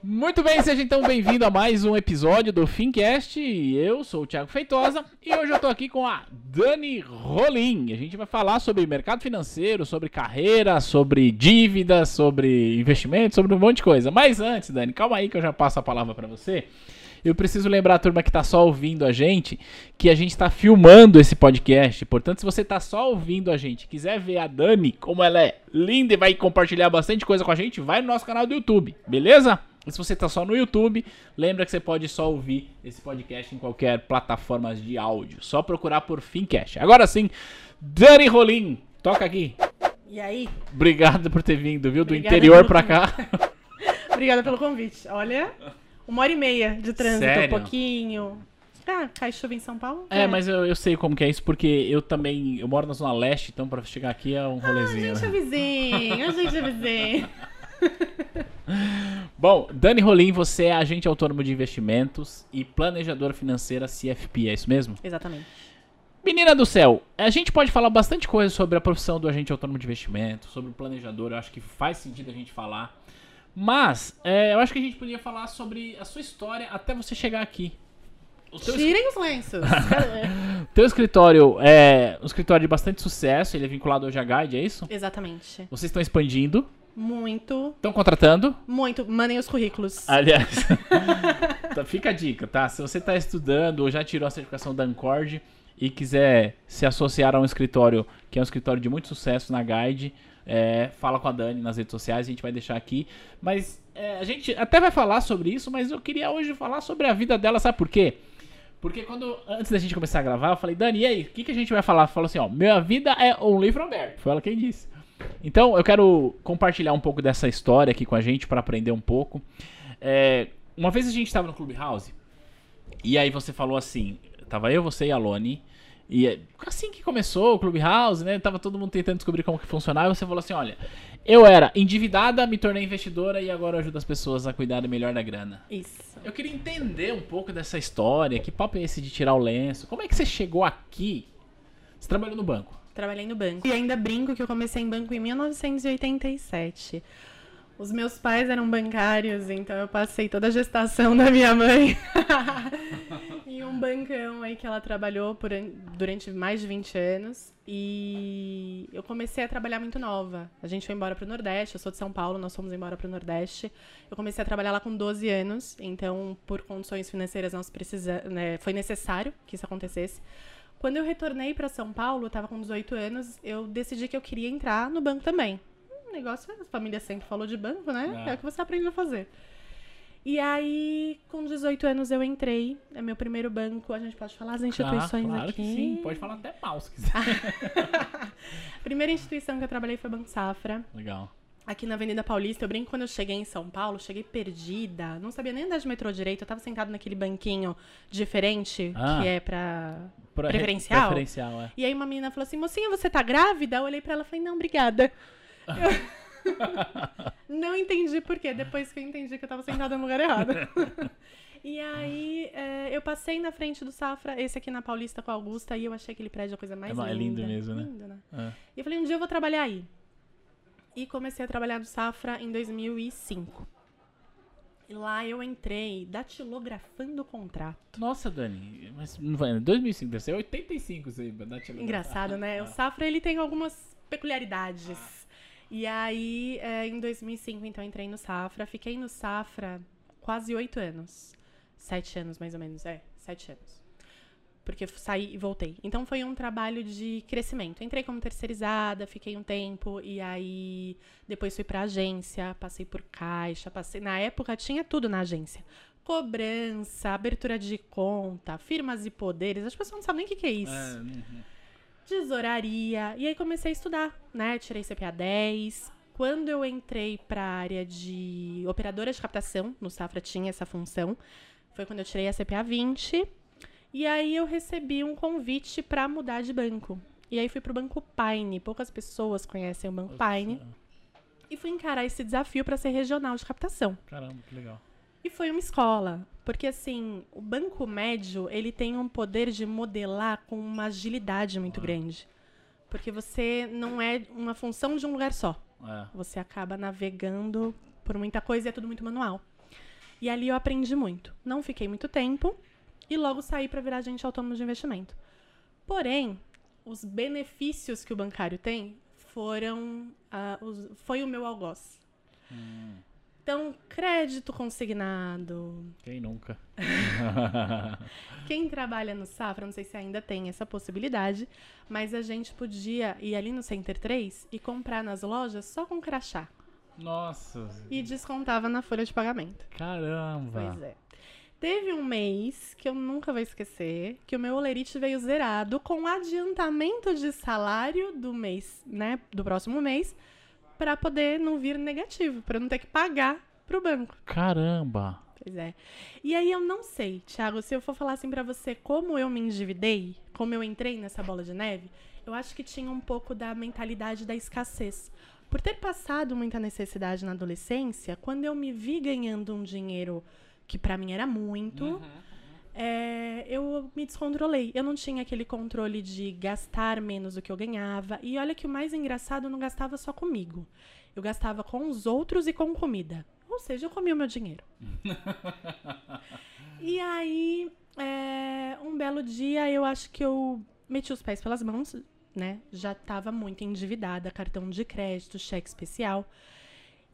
Muito bem, seja então bem-vindo a mais um episódio do Fincast. Eu sou o Thiago Feitosa e hoje eu tô aqui com a Dani Rolim. A gente vai falar sobre mercado financeiro, sobre carreira, sobre dívidas, sobre investimento, sobre um monte de coisa. Mas antes, Dani, calma aí que eu já passo a palavra para você. Eu preciso lembrar a turma que tá só ouvindo a gente que a gente está filmando esse podcast. Portanto, se você tá só ouvindo a gente, quiser ver a Dani como ela é linda e vai compartilhar bastante coisa com a gente, vai no nosso canal do YouTube, beleza? E se você tá só no YouTube, lembra que você pode só ouvir esse podcast em qualquer plataforma de áudio. Só procurar por Fincast. Agora sim, Dani Rolim, toca aqui. E aí? Obrigado por ter vindo, viu? Do Obrigada interior pelo pra cá. Obrigada pelo convite. Olha, uma hora e meia de trânsito, Sério? um pouquinho. Ah, cai chuva em São Paulo? É, mas eu, eu sei como que é isso, porque eu também. Eu moro na Zona Leste, então pra chegar aqui é um A rolezinho. gente é né? vizinho, a gente é vizinho. Bom, Dani Rolim, você é agente autônomo de investimentos e planejadora financeira CFP, é isso mesmo? Exatamente. Menina do céu, a gente pode falar bastante coisa sobre a profissão do agente autônomo de investimento, sobre o planejador, eu acho que faz sentido a gente falar. Mas, é, eu acho que a gente podia falar sobre a sua história até você chegar aqui. O teu, Tirem os lenços. teu escritório é um escritório de bastante sucesso, ele é vinculado ao Guide, é isso? Exatamente. Vocês estão expandindo, Muito, estão contratando. muito. Mandem os currículos. Aliás, tá, fica a dica, tá? Se você está estudando ou já tirou a certificação da Ancord e quiser se associar a um escritório que é um escritório de muito sucesso na Guide, é, fala com a Dani nas redes sociais, a gente vai deixar aqui. Mas é, a gente até vai falar sobre isso, mas eu queria hoje falar sobre a vida dela, sabe por quê? Porque quando, antes da gente começar a gravar, eu falei, Dani, e aí, o que, que a gente vai falar? Falou assim, ó, minha vida é um livro aberto. Foi ela quem disse. Então, eu quero compartilhar um pouco dessa história aqui com a gente para aprender um pouco. É, uma vez a gente estava no Clubhouse e aí você falou assim, tava eu, você e a Loni, e é, assim que começou o Clubhouse, né, tava todo mundo tentando descobrir como que funcionava, e você falou assim, olha, eu era endividada, me tornei investidora e agora eu ajudo as pessoas a cuidarem melhor da grana. Isso. Eu queria entender um pouco dessa história, que papo é esse de tirar o lenço? Como é que você chegou aqui? Você trabalhou no banco? Trabalhei no banco. E ainda brinco que eu comecei em banco em 1987. Os meus pais eram bancários, então eu passei toda a gestação da minha mãe em um bancão aí que ela trabalhou por an- durante mais de 20 anos. E eu comecei a trabalhar muito nova. A gente foi embora pro Nordeste, eu sou de São Paulo, nós fomos embora pro Nordeste. Eu comecei a trabalhar lá com 12 anos, então por condições financeiras nós precisa, né, foi necessário que isso acontecesse. Quando eu retornei para São Paulo, eu tava com 18 anos, eu decidi que eu queria entrar no banco também. Um negócio, a família sempre falou de banco, né? É. É o que você aprende a fazer. E aí, com 18 anos, eu entrei. É meu primeiro banco. A gente pode falar as instituições Ah, claro aqui. que sim, pode falar até mal se quiser. Primeira instituição que eu trabalhei foi o Banco Safra. Legal. Aqui na Avenida Paulista, eu brinco quando eu cheguei em São Paulo, cheguei perdida, não sabia nem andar de metrô direito, eu tava sentada naquele banquinho diferente, Ah. que é pra Pra- Preferencial? Preferencial, é. E aí uma menina falou assim, mocinha, você tá grávida? Eu olhei pra ela e falei, não, obrigada. Eu não entendi por quê, depois que eu entendi que eu tava sentada no lugar errado. E aí, é, eu passei na frente do Safra, esse aqui na Paulista com a Augusta, e eu achei aquele prédio a coisa mais É é linda. lindo mesmo, né? Lindo, né? É. E eu falei, um dia eu vou trabalhar aí. E comecei a trabalhar no Safra em 2005. E lá eu entrei datilografando o contrato. Nossa, Dani, mas não vai, 2005, deve ser 85 isso aí. da Tilly. Engraçado, né? O. Safra, ele tem algumas peculiaridades. E aí, é, em 2005, então, entrei no Safra. Fiquei no Safra quase oito anos. Sete anos, mais ou menos. É, sete anos. Porque saí e voltei. Então, foi um trabalho de crescimento. Entrei como terceirizada, fiquei um tempo. E aí, depois fui pra agência. Passei por caixa. Passei... Na época, tinha tudo na agência. Cobrança, abertura de conta, firmas e poderes. As pessoas não sabem nem o que, que é isso É, uhum. tesouraria. E aí comecei a estudar, né? Tirei CPA 10. Quando eu entrei para a área de operadora de captação, no Safra tinha essa função, foi quando eu tirei a CPA 20. E aí eu recebi um convite para mudar de banco. E aí fui pro Banco Paine. Poucas pessoas conhecem o Banco Paine. E fui encarar esse desafio para ser regional de captação. Caramba, que legal. E foi uma escola. Porque, assim, o banco médio, ele tem um poder de modelar com uma agilidade muito grande. Porque você não é uma função de um lugar só. É. Você acaba navegando por muita coisa e é tudo muito manual. E ali eu aprendi muito. Não fiquei muito tempo e logo saí para virar agente autônomo de investimento. Porém, os benefícios que o bancário tem foram uh, os, foi o meu algoz. Hum. Então, crédito consignado. Quem nunca? Quem trabalha no Safra, não sei se ainda tem essa possibilidade, mas a gente podia ir ali no Center 3 e comprar nas lojas só com crachá. Nossa! E descontava na folha de pagamento. Caramba! Pois é. Teve um mês que eu nunca vou esquecer, que o meu olerite veio zerado com adiantamento de salário do mês, né, do próximo mês, para poder não vir negativo, para não ter que pagar pro banco. Caramba. Pois é. E aí eu não sei, Thiago, se eu for falar assim para você como eu me endividei, como eu entrei nessa bola de neve, eu acho que tinha um pouco da mentalidade da escassez. Por ter passado muita necessidade na adolescência, quando eu me vi ganhando um dinheiro que para mim era muito, uhum. É, eu me descontrolei. Eu não tinha aquele controle de gastar menos do que eu ganhava. E olha que o mais engraçado, eu não gastava só comigo. Eu gastava com os outros e com comida. Ou seja, eu comia o meu dinheiro. e aí, é, um belo dia, eu acho que eu meti os pés pelas mãos, né? Já estava muito endividada, cartão de crédito, cheque especial.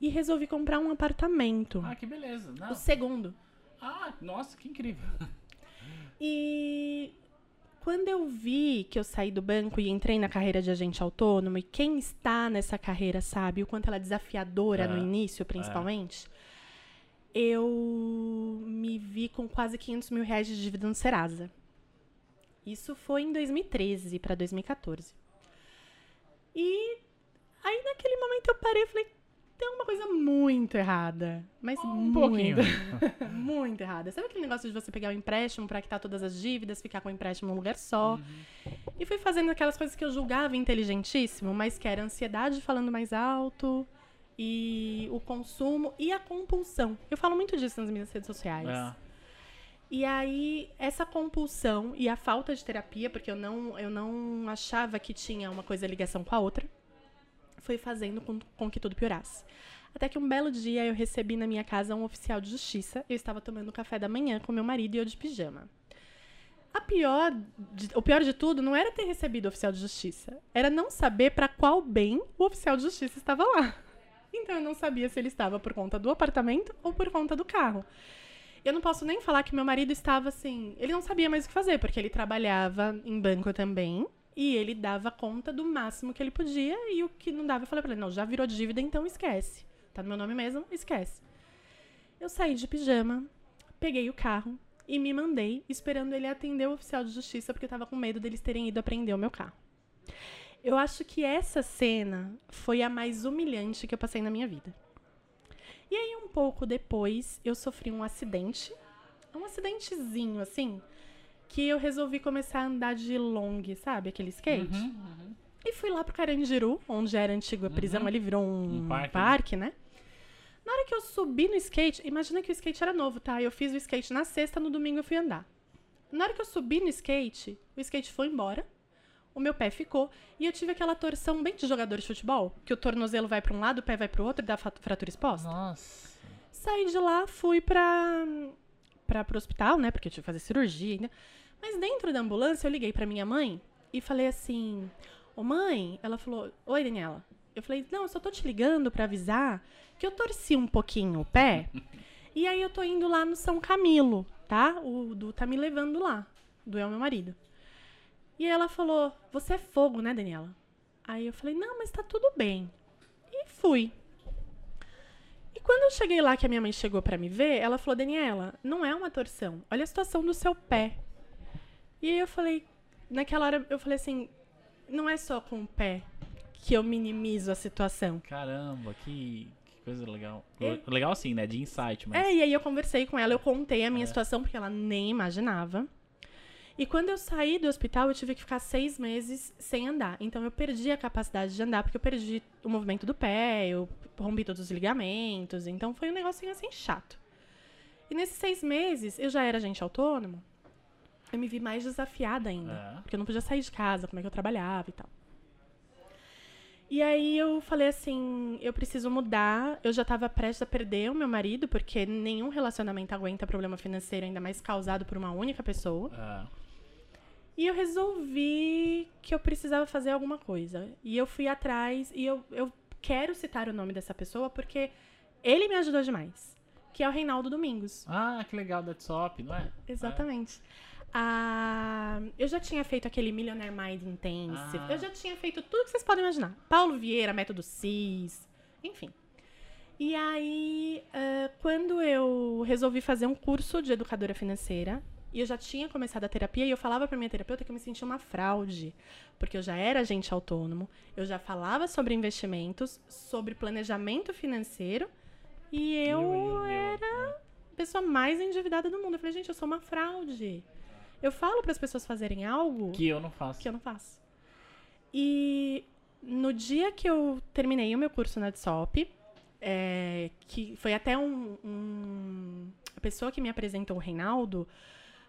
E resolvi comprar um apartamento. Ah, que beleza. Não. O segundo. Ah, nossa, que incrível. E quando eu vi que eu saí do banco e entrei na carreira de agente autônomo, e quem está nessa carreira sabe o quanto ela é desafiadora é, no início, principalmente, é. eu me vi com quase 500 mil reais de dívida no Serasa. Isso foi em 2013 para 2014. E aí, naquele momento, eu parei e falei: tem uma coisa muito errada. Mas um muito, pouquinho. muito errada. Sabe aquele negócio de você pegar um empréstimo para quitar todas as dívidas, ficar com o empréstimo num lugar só? Uhum. E fui fazendo aquelas coisas que eu julgava inteligentíssimo, mas que era a ansiedade falando mais alto e o consumo e a compulsão. Eu falo muito disso nas minhas redes sociais. É. E aí, essa compulsão e a falta de terapia, porque eu não, eu não achava que tinha uma coisa ligação com a outra foi fazendo com, com que tudo piorasse. Até que um belo dia eu recebi na minha casa um oficial de justiça. Eu estava tomando café da manhã com meu marido e eu de pijama. A pior, o pior de tudo não era ter recebido o oficial de justiça, era não saber para qual bem o oficial de justiça estava lá. Então eu não sabia se ele estava por conta do apartamento ou por conta do carro. Eu não posso nem falar que meu marido estava assim. Ele não sabia mais o que fazer, porque ele trabalhava em banco também. E ele dava conta do máximo que ele podia e o que não dava, eu falei pra ele: não, já virou dívida, então esquece. Tá no meu nome mesmo, esquece. Eu saí de pijama, peguei o carro e me mandei, esperando ele atender o oficial de justiça, porque eu tava com medo deles terem ido apreender o meu carro. Eu acho que essa cena foi a mais humilhante que eu passei na minha vida. E aí, um pouco depois, eu sofri um acidente. Um acidentezinho, assim, que eu resolvi começar a andar de long, sabe? Aquele skate. Uhum, uhum. E fui lá pro Carandiru, onde era a antiga prisão, uhum. ali virou um, um parque, parque né? né? Na hora que eu subi no skate, imagina que o skate era novo, tá? Eu fiz o skate na sexta, no domingo eu fui andar. Na hora que eu subi no skate, o skate foi embora, o meu pé ficou, e eu tive aquela torção bem de jogador de futebol, que o tornozelo vai para um lado, o pé vai para o outro e dá fratura exposta. Nossa. Saí de lá, fui pra, pra, pro hospital, né? Porque eu tive que fazer cirurgia ainda. Mas dentro da ambulância, eu liguei para minha mãe e falei assim: Ô mãe, ela falou: Oi, Daniela. Eu falei: Não, eu só tô te ligando para avisar que eu torci um pouquinho o pé. e aí eu tô indo lá no São Camilo, tá? O Du tá me levando lá. Du é o meu marido. E ela falou: Você é fogo, né, Daniela? Aí eu falei: Não, mas tá tudo bem. E fui. E quando eu cheguei lá, que a minha mãe chegou para me ver, ela falou: Daniela, não é uma torção. Olha a situação do seu pé. E aí eu falei, naquela hora eu falei assim, não é só com o pé que eu minimizo a situação. Caramba, que, que coisa legal. É, legal assim, né? De insight, mas... É, e aí eu conversei com ela, eu contei a minha é. situação, porque ela nem imaginava. E quando eu saí do hospital, eu tive que ficar seis meses sem andar. Então eu perdi a capacidade de andar, porque eu perdi o movimento do pé, eu rompi todos os ligamentos. Então foi um negocinho assim chato. E nesses seis meses, eu já era agente autônomo eu me vi mais desafiada ainda. É. Porque eu não podia sair de casa, como é que eu trabalhava e tal. E aí eu falei assim, eu preciso mudar. Eu já estava prestes a perder o meu marido, porque nenhum relacionamento aguenta problema financeiro, ainda mais causado por uma única pessoa. Ah, E eu resolvi que eu precisava fazer alguma coisa. E eu fui atrás, e eu, eu quero citar o nome dessa pessoa porque ele me ajudou demais. Que é o Reinaldo Domingos. Ah, que legal, That's Up, não é? Exatamente. Ah, eu já tinha feito aquele Millionaire Mind Intensive. Ah. Eu já tinha feito tudo que vocês podem imaginar. Paulo Vieira, Método CIS, enfim. E aí, ah, quando eu resolvi fazer um curso de educadora financeira, e eu já tinha começado a terapia, e eu falava pra minha terapeuta que eu me sentia uma fraude, porque eu já era agente autônomo, eu já falava sobre investimentos, sobre planejamento financeiro, e eu, eu, eu, era a pessoa mais endividada do mundo. Eu falei, gente, eu sou uma fraude. Eu falo para as pessoas fazerem algo Que eu não faço. que eu não faço. E no dia que eu terminei o meu curso na DSOP, é, que foi até um, um- A pessoa que me apresentou, o Reinaldo,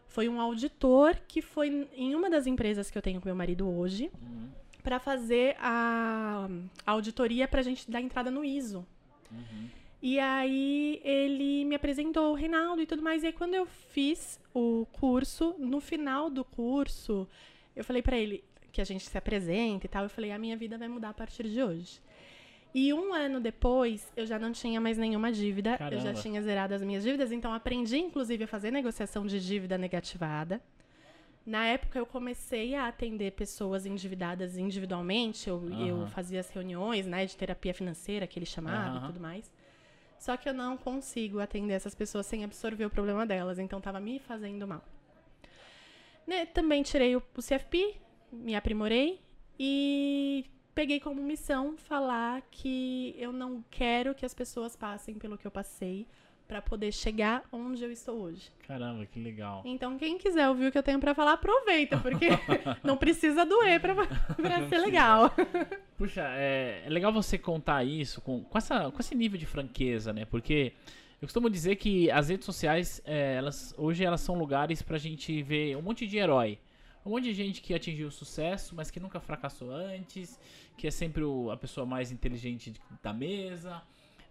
foi um auditor que foi em uma das empresas que eu tenho com meu marido hoje, Uhum, para fazer a, a auditoria pra gente dar entrada no ISO. uhum. E aí ele me apresentou o Reinaldo e tudo mais. E aí quando eu fiz o curso, no final do curso, eu falei pra ele que a gente se apresenta e tal. Eu falei, a minha vida vai mudar a partir de hoje. E um ano depois, eu já não tinha mais nenhuma dívida. Eu já Caramba. tinha zerado as minhas dívidas. Então, aprendi, inclusive, a fazer negociação de dívida negativada. Na época, eu comecei a atender pessoas endividadas individualmente. Eu, eu Aham. fazia as reuniões né, de terapia financeira, que ele chamava Aham. e tudo mais. Só que eu não consigo atender essas pessoas sem absorver o problema delas. Então, tava me fazendo mal. Né, Também tirei o, o CFP, me aprimorei e peguei como missão falar que eu não quero que as pessoas passem pelo que eu passei para poder chegar onde eu estou hoje. Caramba, que legal. Então, quem quiser ouvir o que eu tenho para falar, aproveita, porque não precisa doer para ser legal. Puxa, é, é legal você contar isso com, com, essa, com esse nível de franqueza, né? Porque eu costumo dizer que as redes sociais, é, elas, hoje elas são lugares pra gente ver um monte de herói. Um monte de gente que atingiu sucesso, mas que nunca fracassou antes, que é sempre o- a pessoa mais inteligente da mesa.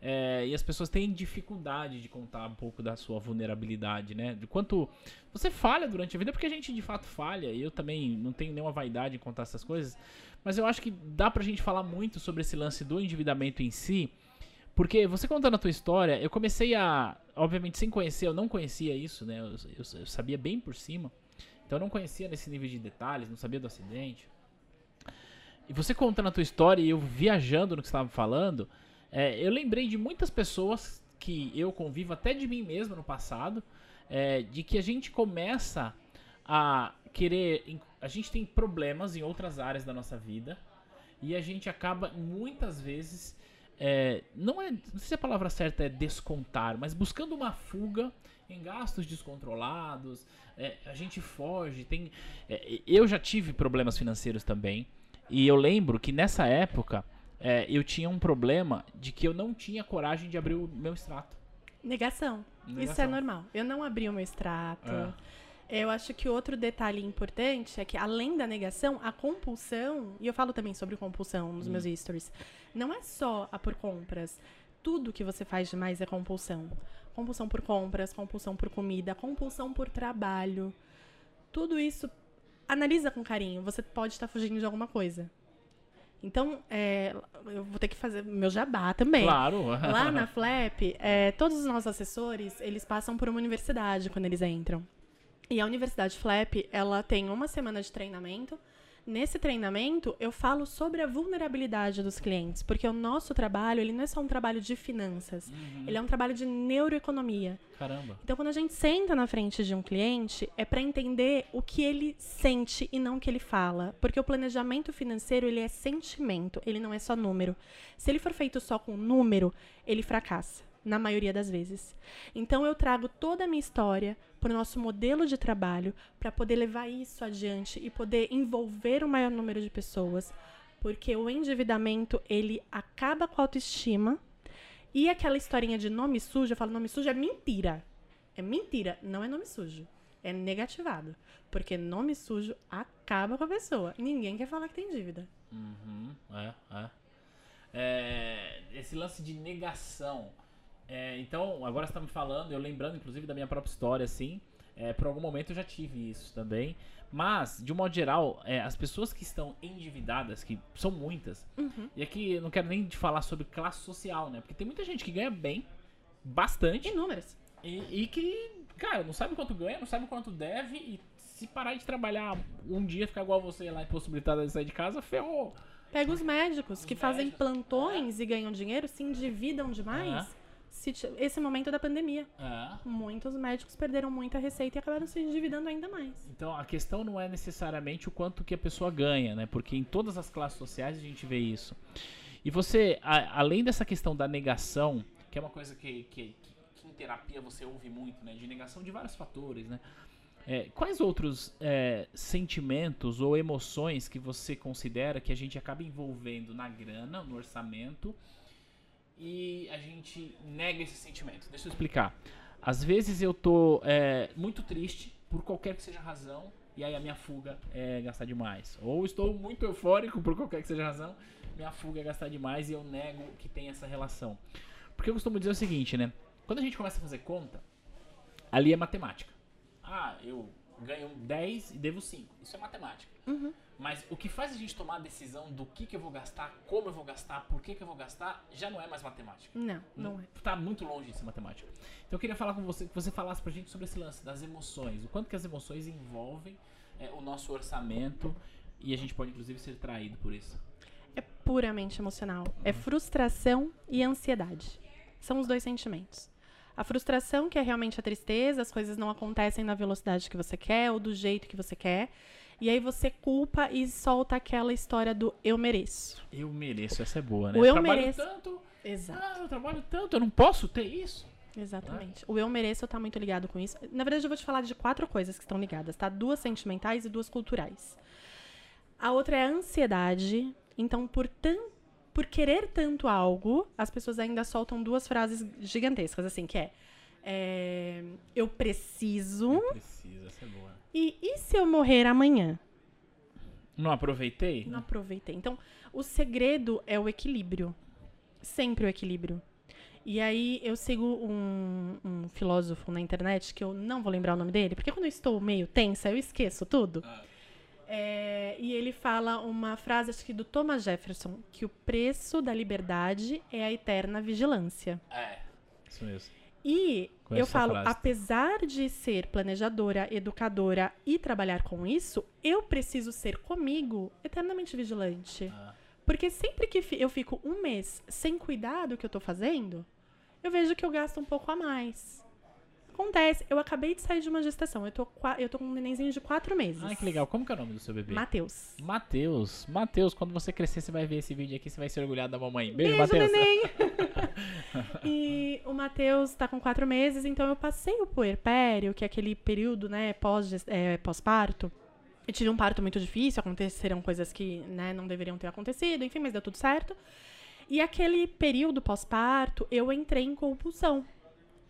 É, e as pessoas têm dificuldade de contar um pouco da sua vulnerabilidade, né? De quanto você falha durante a vida, porque a gente de fato falha, e eu também não tenho nenhuma vaidade em contar essas coisas, mas eu acho que dá pra gente falar muito sobre esse lance do endividamento em si, porque você contando a tua história, eu comecei a, obviamente sem conhecer, eu não conhecia isso, né? Eu, eu- eu sabia bem por cima, então eu não conhecia nesse nível de detalhes, não sabia do acidente. E você contando a tua história e eu viajando no que você estava falando, é, eu lembrei de muitas pessoas que eu convivo, até de mim mesmo no passado, é, de que a gente começa a querer. A gente tem problemas em outras áreas da nossa vida e a gente acaba muitas vezes. é, não é. Não sei se a palavra certa é descontar, mas buscando uma fuga em gastos descontrolados. é, a gente foge. Tem, é, eu já tive problemas financeiros também. E eu lembro que nessa época é, eu tinha um problema de que eu não tinha coragem de abrir o meu extrato. Negação. Isso é Negação. normal. Eu não abri o meu extrato. É. Eu acho que outro detalhe importante é que, além da negação, a compulsão, e eu falo também sobre compulsão nos meus stories, não é só a por compras. Tudo que você faz demais é compulsão. Compulsão por compras, compulsão por comida, compulsão por trabalho. Tudo isso, analisa com carinho. Você pode estar fugindo de alguma coisa. Então, é, eu vou ter que fazer meu jabá também. Claro. Lá na Flap, é, todos os nossos assessores, eles passam por uma universidade quando eles entram. E a Universidade Flap, ela tem uma semana de treinamento. Nesse treinamento, eu falo sobre a vulnerabilidade dos clientes, porque o nosso trabalho, ele não é só um trabalho de finanças, ele é um trabalho de neuroeconomia. Caramba. Então, quando a gente senta na frente de um cliente, é para entender o que ele sente e não o que ele fala. Porque o planejamento financeiro, ele é sentimento, ele não é só número. Se ele for feito só com número, ele fracassa, na maioria das vezes. Então, eu trago toda a minha história para o nosso modelo de trabalho, para poder levar isso adiante e poder envolver o maior número de pessoas. Porque o endividamento, ele acaba com a autoestima, e aquela historinha de nome sujo, eu falo, nome sujo é mentira. É mentira, não é nome sujo. É negativado. Porque nome sujo acaba com a pessoa. Ninguém quer falar que tem dívida. Uhum, é, é. É, esse lance de negação. É, então, agora você está me falando, eu lembrando inclusive da minha própria história, assim. É, por algum momento eu já tive isso também. Mas, de um modo geral, é, as pessoas que estão endividadas, que são muitas, Uhum. e aqui eu não quero nem falar sobre classe social, né? Porque tem muita gente que ganha bem, bastante, Inúmeras. e, e que, cara, não sabe quanto ganha, não sabe quanto deve, e se parar de trabalhar um dia, ficar igual você lá, impossibilitada de sair de casa, ferrou. Pega os médicos que Os fazem médicos, plantões e ganham dinheiro, se endividam demais. É. Esse momento da pandemia. É. Muitos médicos perderam muita receita e acabaram se endividando ainda mais. Então a questão não é necessariamente o quanto que a pessoa ganha, né? Porque em todas as classes sociais a gente vê isso. E você, a- além dessa questão da negação, que é uma coisa que, que, que em terapia você ouve muito, né? De negação de vários fatores, né? É, quais outros é, sentimentos ou emoções que você considera que a gente acaba envolvendo na grana, no orçamento, e a gente nega esse sentimento? Deixa eu explicar. Às vezes eu tô é, muito triste, por qualquer que seja a razão, e aí a minha fuga é gastar demais. Ou estou muito eufórico, por qualquer que seja a razão, minha fuga é gastar demais e eu nego que tem essa relação. Porque eu costumo dizer o seguinte, né? Quando a gente começa a fazer conta, ali é matemática. Ah, eu ganho 10 e devo 5. Isso é matemática. Mas o que faz a gente tomar a decisão do que, que eu vou gastar, como eu vou gastar, por que, que eu vou gastar, já não é mais matemática. Não, não é. Tá muito longe de ser matemática. Então eu queria falar com você, que você falasse pra gente sobre esse lance das emoções. O quanto que as emoções envolvem é, o nosso orçamento e a gente pode inclusive ser traído por isso. É puramente emocional. É frustração e ansiedade. São os dois sentimentos. A frustração, que é realmente a tristeza, as coisas não acontecem na velocidade que você quer ou do jeito que você quer. E aí você culpa e solta aquela história do eu mereço. Eu mereço, essa é boa, né? O eu trabalho mereço. tanto, Exato. ah, eu trabalho tanto, eu não posso ter isso. Exatamente. O eu mereço tá muito ligado com isso. Na verdade, eu vou te falar de quatro coisas que estão ligadas, tá? Duas sentimentais e duas culturais. A outra é a ansiedade. Então, por, tan por querer tanto algo, as pessoas ainda soltam duas frases gigantescas, assim, que é, é, eu preciso Precisa, essa é boa. e e se eu morrer amanhã? Não aproveitei? Não aproveitei. Então, o segredo é o equilíbrio. Sempre o equilíbrio. E aí, eu sigo um, um filósofo na internet, que eu não vou lembrar o nome dele, porque quando eu estou meio tensa, eu esqueço tudo. É, e ele fala uma frase, acho que do Thomas Jefferson, que o preço da liberdade é a eterna vigilância. É, isso mesmo. E Conheço eu falo, frase. apesar de ser planejadora, educadora e trabalhar com isso, eu preciso ser comigo eternamente vigilante. Ah. Porque sempre que eu fico um mês sem cuidar do que eu tô fazendo, eu vejo que eu gasto um pouco a mais. Acontece, eu acabei de sair de uma gestação. Eu tô, eu tô com um nenenzinho de quatro meses. Ai, que legal. Como que é o nome do seu bebê? Matheus. Matheus. Matheus, quando você crescer, você vai ver esse vídeo aqui, você vai se orgulhar da mamãe. Beijo, Beijo, Matheus. neném! e o Matheus tá com quatro meses, então eu passei o puerpério, que é aquele período, né, pós, é, pós-parto. Eu tive um parto muito difícil, aconteceram coisas que, né, não deveriam ter acontecido, enfim, mas deu tudo certo. E aquele período pós-parto, eu entrei em compulsão.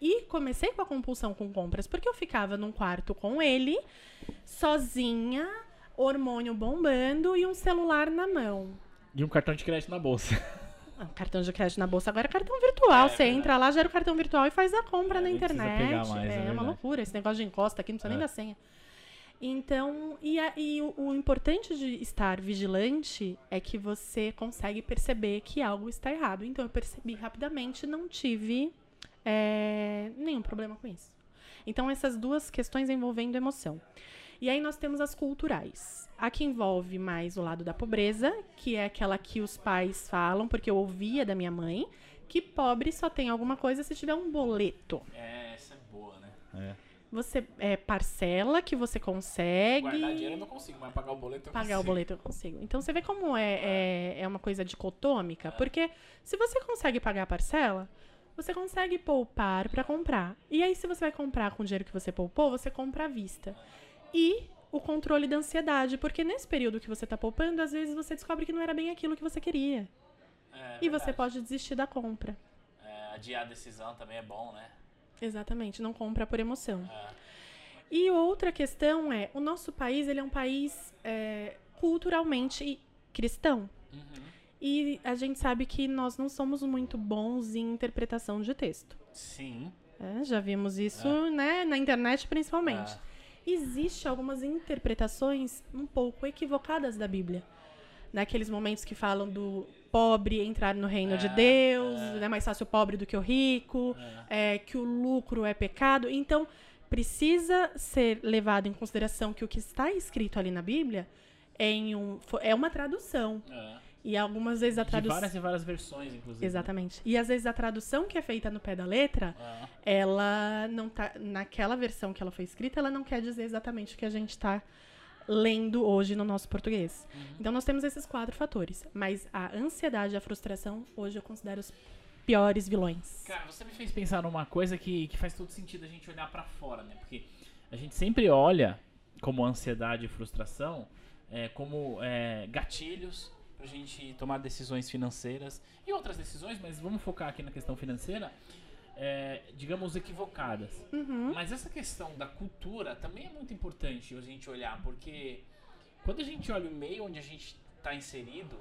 E comecei com a compulsão com compras, porque eu ficava num quarto com ele, sozinha, hormônio bombando e um celular na mão. E um cartão de crédito na bolsa. Cartão de crédito na bolsa agora é cartão virtual. É, Você entra lá, gera o cartão virtual e faz a compra É, na internet. mais, é é uma loucura. Esse negócio de encosta aqui, não precisa É. nem da senha. Então, e, a- e o, o importante de estar vigilante é que você consegue perceber que algo está errado. Então, eu percebi rapidamente, não tive é, nenhum problema com isso. Então, essas duas questões envolvendo emoção. E aí nós temos as culturais. A que envolve mais o lado da pobreza, que é aquela que os pais falam, porque eu ouvia da minha mãe, que pobre só tem alguma coisa se tiver um boleto. É, essa é boa, né? É. Você é, parcela que você consegue. Guardar dinheiro eu não consigo, mas pagar o boleto eu Pagar o consigo. boleto eu consigo. Então você vê como é, é, é uma coisa dicotômica, porque se você consegue pagar a parcela, você consegue poupar pra comprar. E aí, se você vai comprar com o dinheiro que você poupou, você compra à vista. E o controle da ansiedade, porque nesse período que você tá poupando, às vezes você descobre que não era bem aquilo que você queria. É, e você pode desistir da compra. É, adiar a decisão também é bom, né? Exatamente, não compra por emoção. É. E outra questão é, o nosso país ele é um país é, culturalmente cristão. Uhum. E a gente sabe que nós não somos muito bons em interpretação de texto. Sim. É, já vimos isso, né, na internet principalmente. É. Existe algumas interpretações um pouco equivocadas da Bíblia. Naqueles momentos que falam do pobre entrar no reino de É, Deus, é. é mais fácil o pobre do que o rico, é, que o lucro é pecado. Então, precisa ser levado em consideração que o que está escrito ali na Bíblia é, um, é uma tradução. É. E algumas vezes a tradução. várias e várias versões, inclusive. Exatamente. E às vezes a tradução que é feita no pé da letra, É. ela não tá. Naquela versão que ela foi escrita, ela não quer dizer exatamente o que a gente está lendo hoje no nosso português. Então nós temos esses quatro fatores. Mas a ansiedade e a frustração, hoje eu considero os piores vilões. Cara, você me fez pensar numa coisa que, que faz todo sentido a gente olhar pra fora, né? Porque a gente sempre olha como ansiedade e frustração é, como é, gatilhos pra gente tomar decisões financeiras e outras decisões, mas vamos focar aqui na questão financeira, é, digamos, equivocadas. Mas essa questão da cultura também é muito importante a gente olhar, porque quando a gente olha o meio onde a gente está inserido,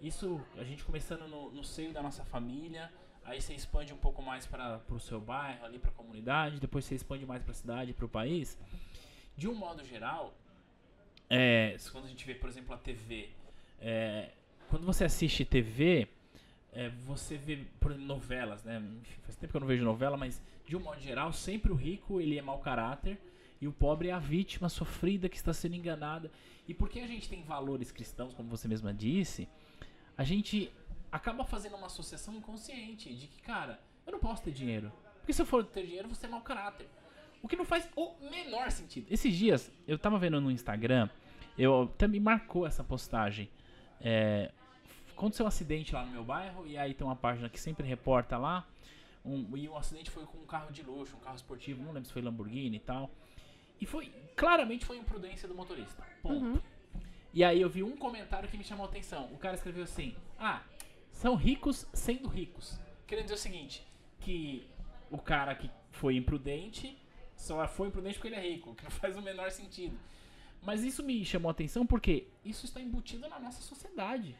isso a gente começando no, no seio da nossa família, aí você expande um pouco mais para o seu bairro, ali para a comunidade, depois você expande mais para a cidade, para o país. De um modo geral, é, quando a gente vê, por exemplo, a TV, é, quando você assiste TV, é, você vê por exemplo, novelas, né? Faz tempo que eu não vejo novela, mas de um modo geral, sempre o rico ele é mau caráter e o pobre é a vítima sofrida que está sendo enganada. E porque a gente tem valores cristãos, como você mesma disse, a gente acaba fazendo uma associação inconsciente de que, cara, eu não posso ter dinheiro. Porque se eu for ter dinheiro, você é mau caráter. O que não faz o menor sentido. Esses dias, eu tava vendo no Instagram, eu também marcou essa postagem. É, aconteceu um acidente lá no meu bairro, e aí tem uma página que sempre reporta lá. Um, e o acidente foi com um carro de luxo, um carro esportivo, não lembro se foi Lamborghini e tal. E foi, claramente foi imprudência do motorista. Ponto. E aí eu vi um comentário que me chamou a atenção. O cara escreveu assim: Ah, são ricos sendo ricos. Querendo dizer o seguinte: que o cara que foi imprudente só foi imprudente porque ele é rico, que não faz o menor sentido. Mas isso me chamou a atenção porque isso está embutido na nossa sociedade.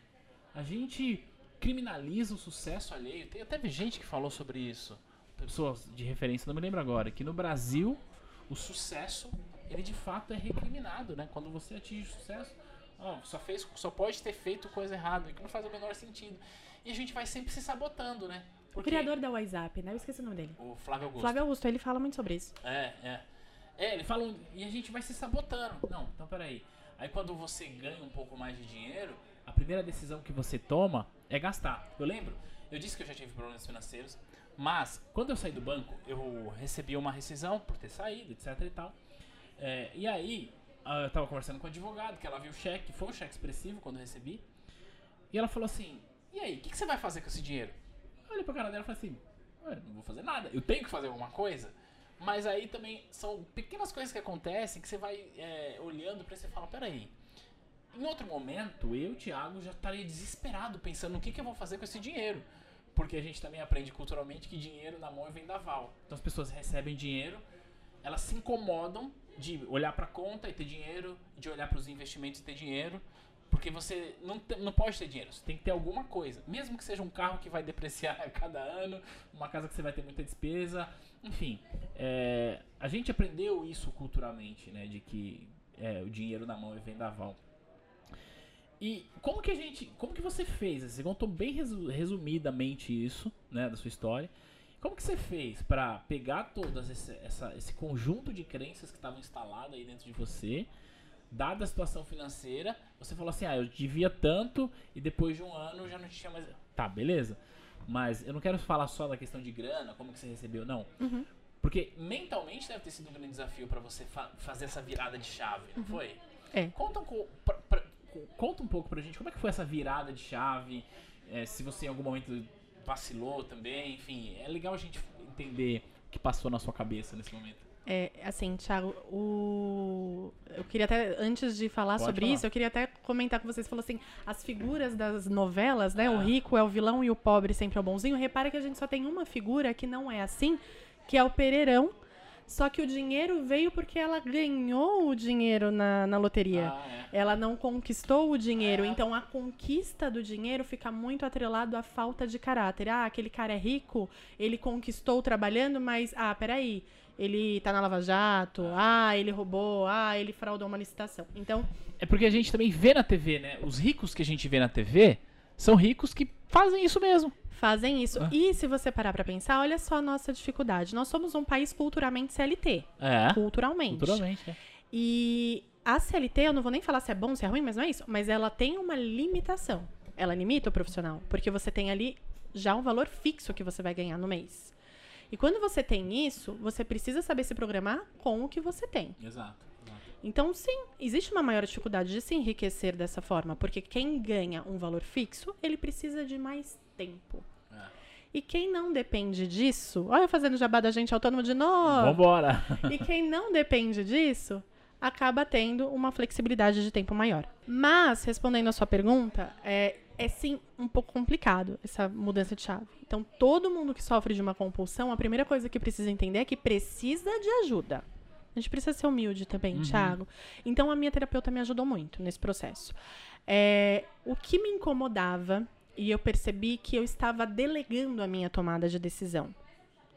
A gente criminaliza o sucesso alheio. Tem até gente que falou sobre isso. Pessoas de referência, não me lembro agora, que no Brasil o sucesso, ele de fato é recriminado, né? Quando você atinge o sucesso, ó, só fez, só pode ter feito coisa errada, que não faz o menor sentido. E a gente vai sempre se sabotando, né? O Porque- criador da WhatsApp, né? Eu esqueci o nome dele. o Flávio Augusto. Flávio Augusto, ele fala muito sobre isso. É, é. É, ele fala. um- E a gente vai se sabotando. Não, então peraí. Aí quando você ganha um pouco mais de dinheiro, a primeira decisão que você toma é gastar. Eu lembro, eu disse que eu já tive problemas financeiros, mas quando eu saí do banco, eu recebi uma rescisão por ter saído, etc e tal. É, e aí, ah, eu tava conversando com o advogado, que ela viu o cheque, foi um cheque expressivo quando eu recebi. E ela falou assim: E aí, o que, que você vai fazer com esse dinheiro? Eu olhei pra cara dela e falei assim: não vou fazer nada. Eu tenho que fazer alguma coisa. Mas aí também são pequenas coisas que acontecem que você vai é, olhando pra você e fala: Peraí. Em outro momento, eu, Thiago, já estaria desesperado pensando no que, que eu vou fazer com esse dinheiro. Porque a gente também aprende culturalmente que dinheiro na mão vem da val. Então as pessoas recebem dinheiro, elas se incomodam de olhar pra conta e ter dinheiro, de olhar para os investimentos e ter dinheiro, porque você não, te- não pode ter dinheiro, você tem que ter alguma coisa. Mesmo que seja um carro que vai depreciar a cada ano, uma casa que você vai ter muita despesa, enfim. é, a gente aprendeu isso culturalmente, né? De que é, o dinheiro na mão é vendaval. E como que a gente. Como que você fez? Você contou bem resu- resumidamente isso, né, da sua história. Como que você fez pra pegar todas esse, essa- esse conjunto de crenças que estavam instaladas aí dentro de você, dada a situação financeira, você falou assim, ah, eu devia tanto e depois de um ano eu já não tinha mais. Tá, beleza. Mas eu não quero falar só da questão de grana, como que você recebeu, não. Porque mentalmente deve ter sido um grande desafio pra você fa- fazer essa virada de chave, não foi? É. Conta um, co- pra- pra- conta um pouco pra gente como é que foi essa virada de chave, é, se você em algum momento vacilou também, enfim, é legal a gente entender o que passou na sua cabeça nesse momento. É, assim, Thiago, o... eu queria até, antes de falar Pode sobre falar. isso, eu queria até comentar com vocês, falou assim, as figuras das novelas, né, Ah. o rico é o vilão e o pobre sempre é o bonzinho, repara que a gente só tem uma figura que não é assim, que é o Pereirão, Só que o dinheiro veio porque ela ganhou o dinheiro na, na loteria. Ah, Ela não conquistou o dinheiro. Então a conquista do dinheiro fica muito atrelado à falta de caráter. Ah, aquele cara é rico, ele conquistou trabalhando, mas ah, peraí, ele tá na Lava Jato, ah, ele roubou, ah, ele fraudou uma licitação. Então, É porque a gente também vê na TV, né? Os ricos que a gente vê na TV são ricos que fazem isso mesmo. Fazem isso. Ah. E se você parar pra pensar, olha só a nossa dificuldade. Nós somos um país culturalmente CLT. É. Culturalmente. Culturalmente, é. E a CLT, eu não vou nem falar se é bom, se é ruim, mas não é isso. Mas ela tem uma limitação. Ela limita o profissional. Porque você tem ali já um valor fixo que você vai ganhar no mês. E quando você tem isso, você precisa saber se programar com o que você tem. Exato. exato. Então, sim, existe uma maior dificuldade de se enriquecer dessa forma. Porque quem ganha um valor fixo, ele precisa de mais tempo. É. E quem não depende disso, olha eu fazendo jabá da gente autônomo de novo. Vambora. E quem não depende disso acaba tendo uma flexibilidade de tempo maior. Mas, respondendo a sua pergunta, é, é sim um pouco complicado essa mudança de chave. Então, todo mundo que sofre de uma compulsão, a primeira coisa que precisa entender é que precisa de ajuda. A gente precisa ser humilde também, Thiago. Então, a minha terapeuta me ajudou muito nesse processo. É, o que me incomodava, e eu percebi que eu estava delegando a minha tomada de decisão.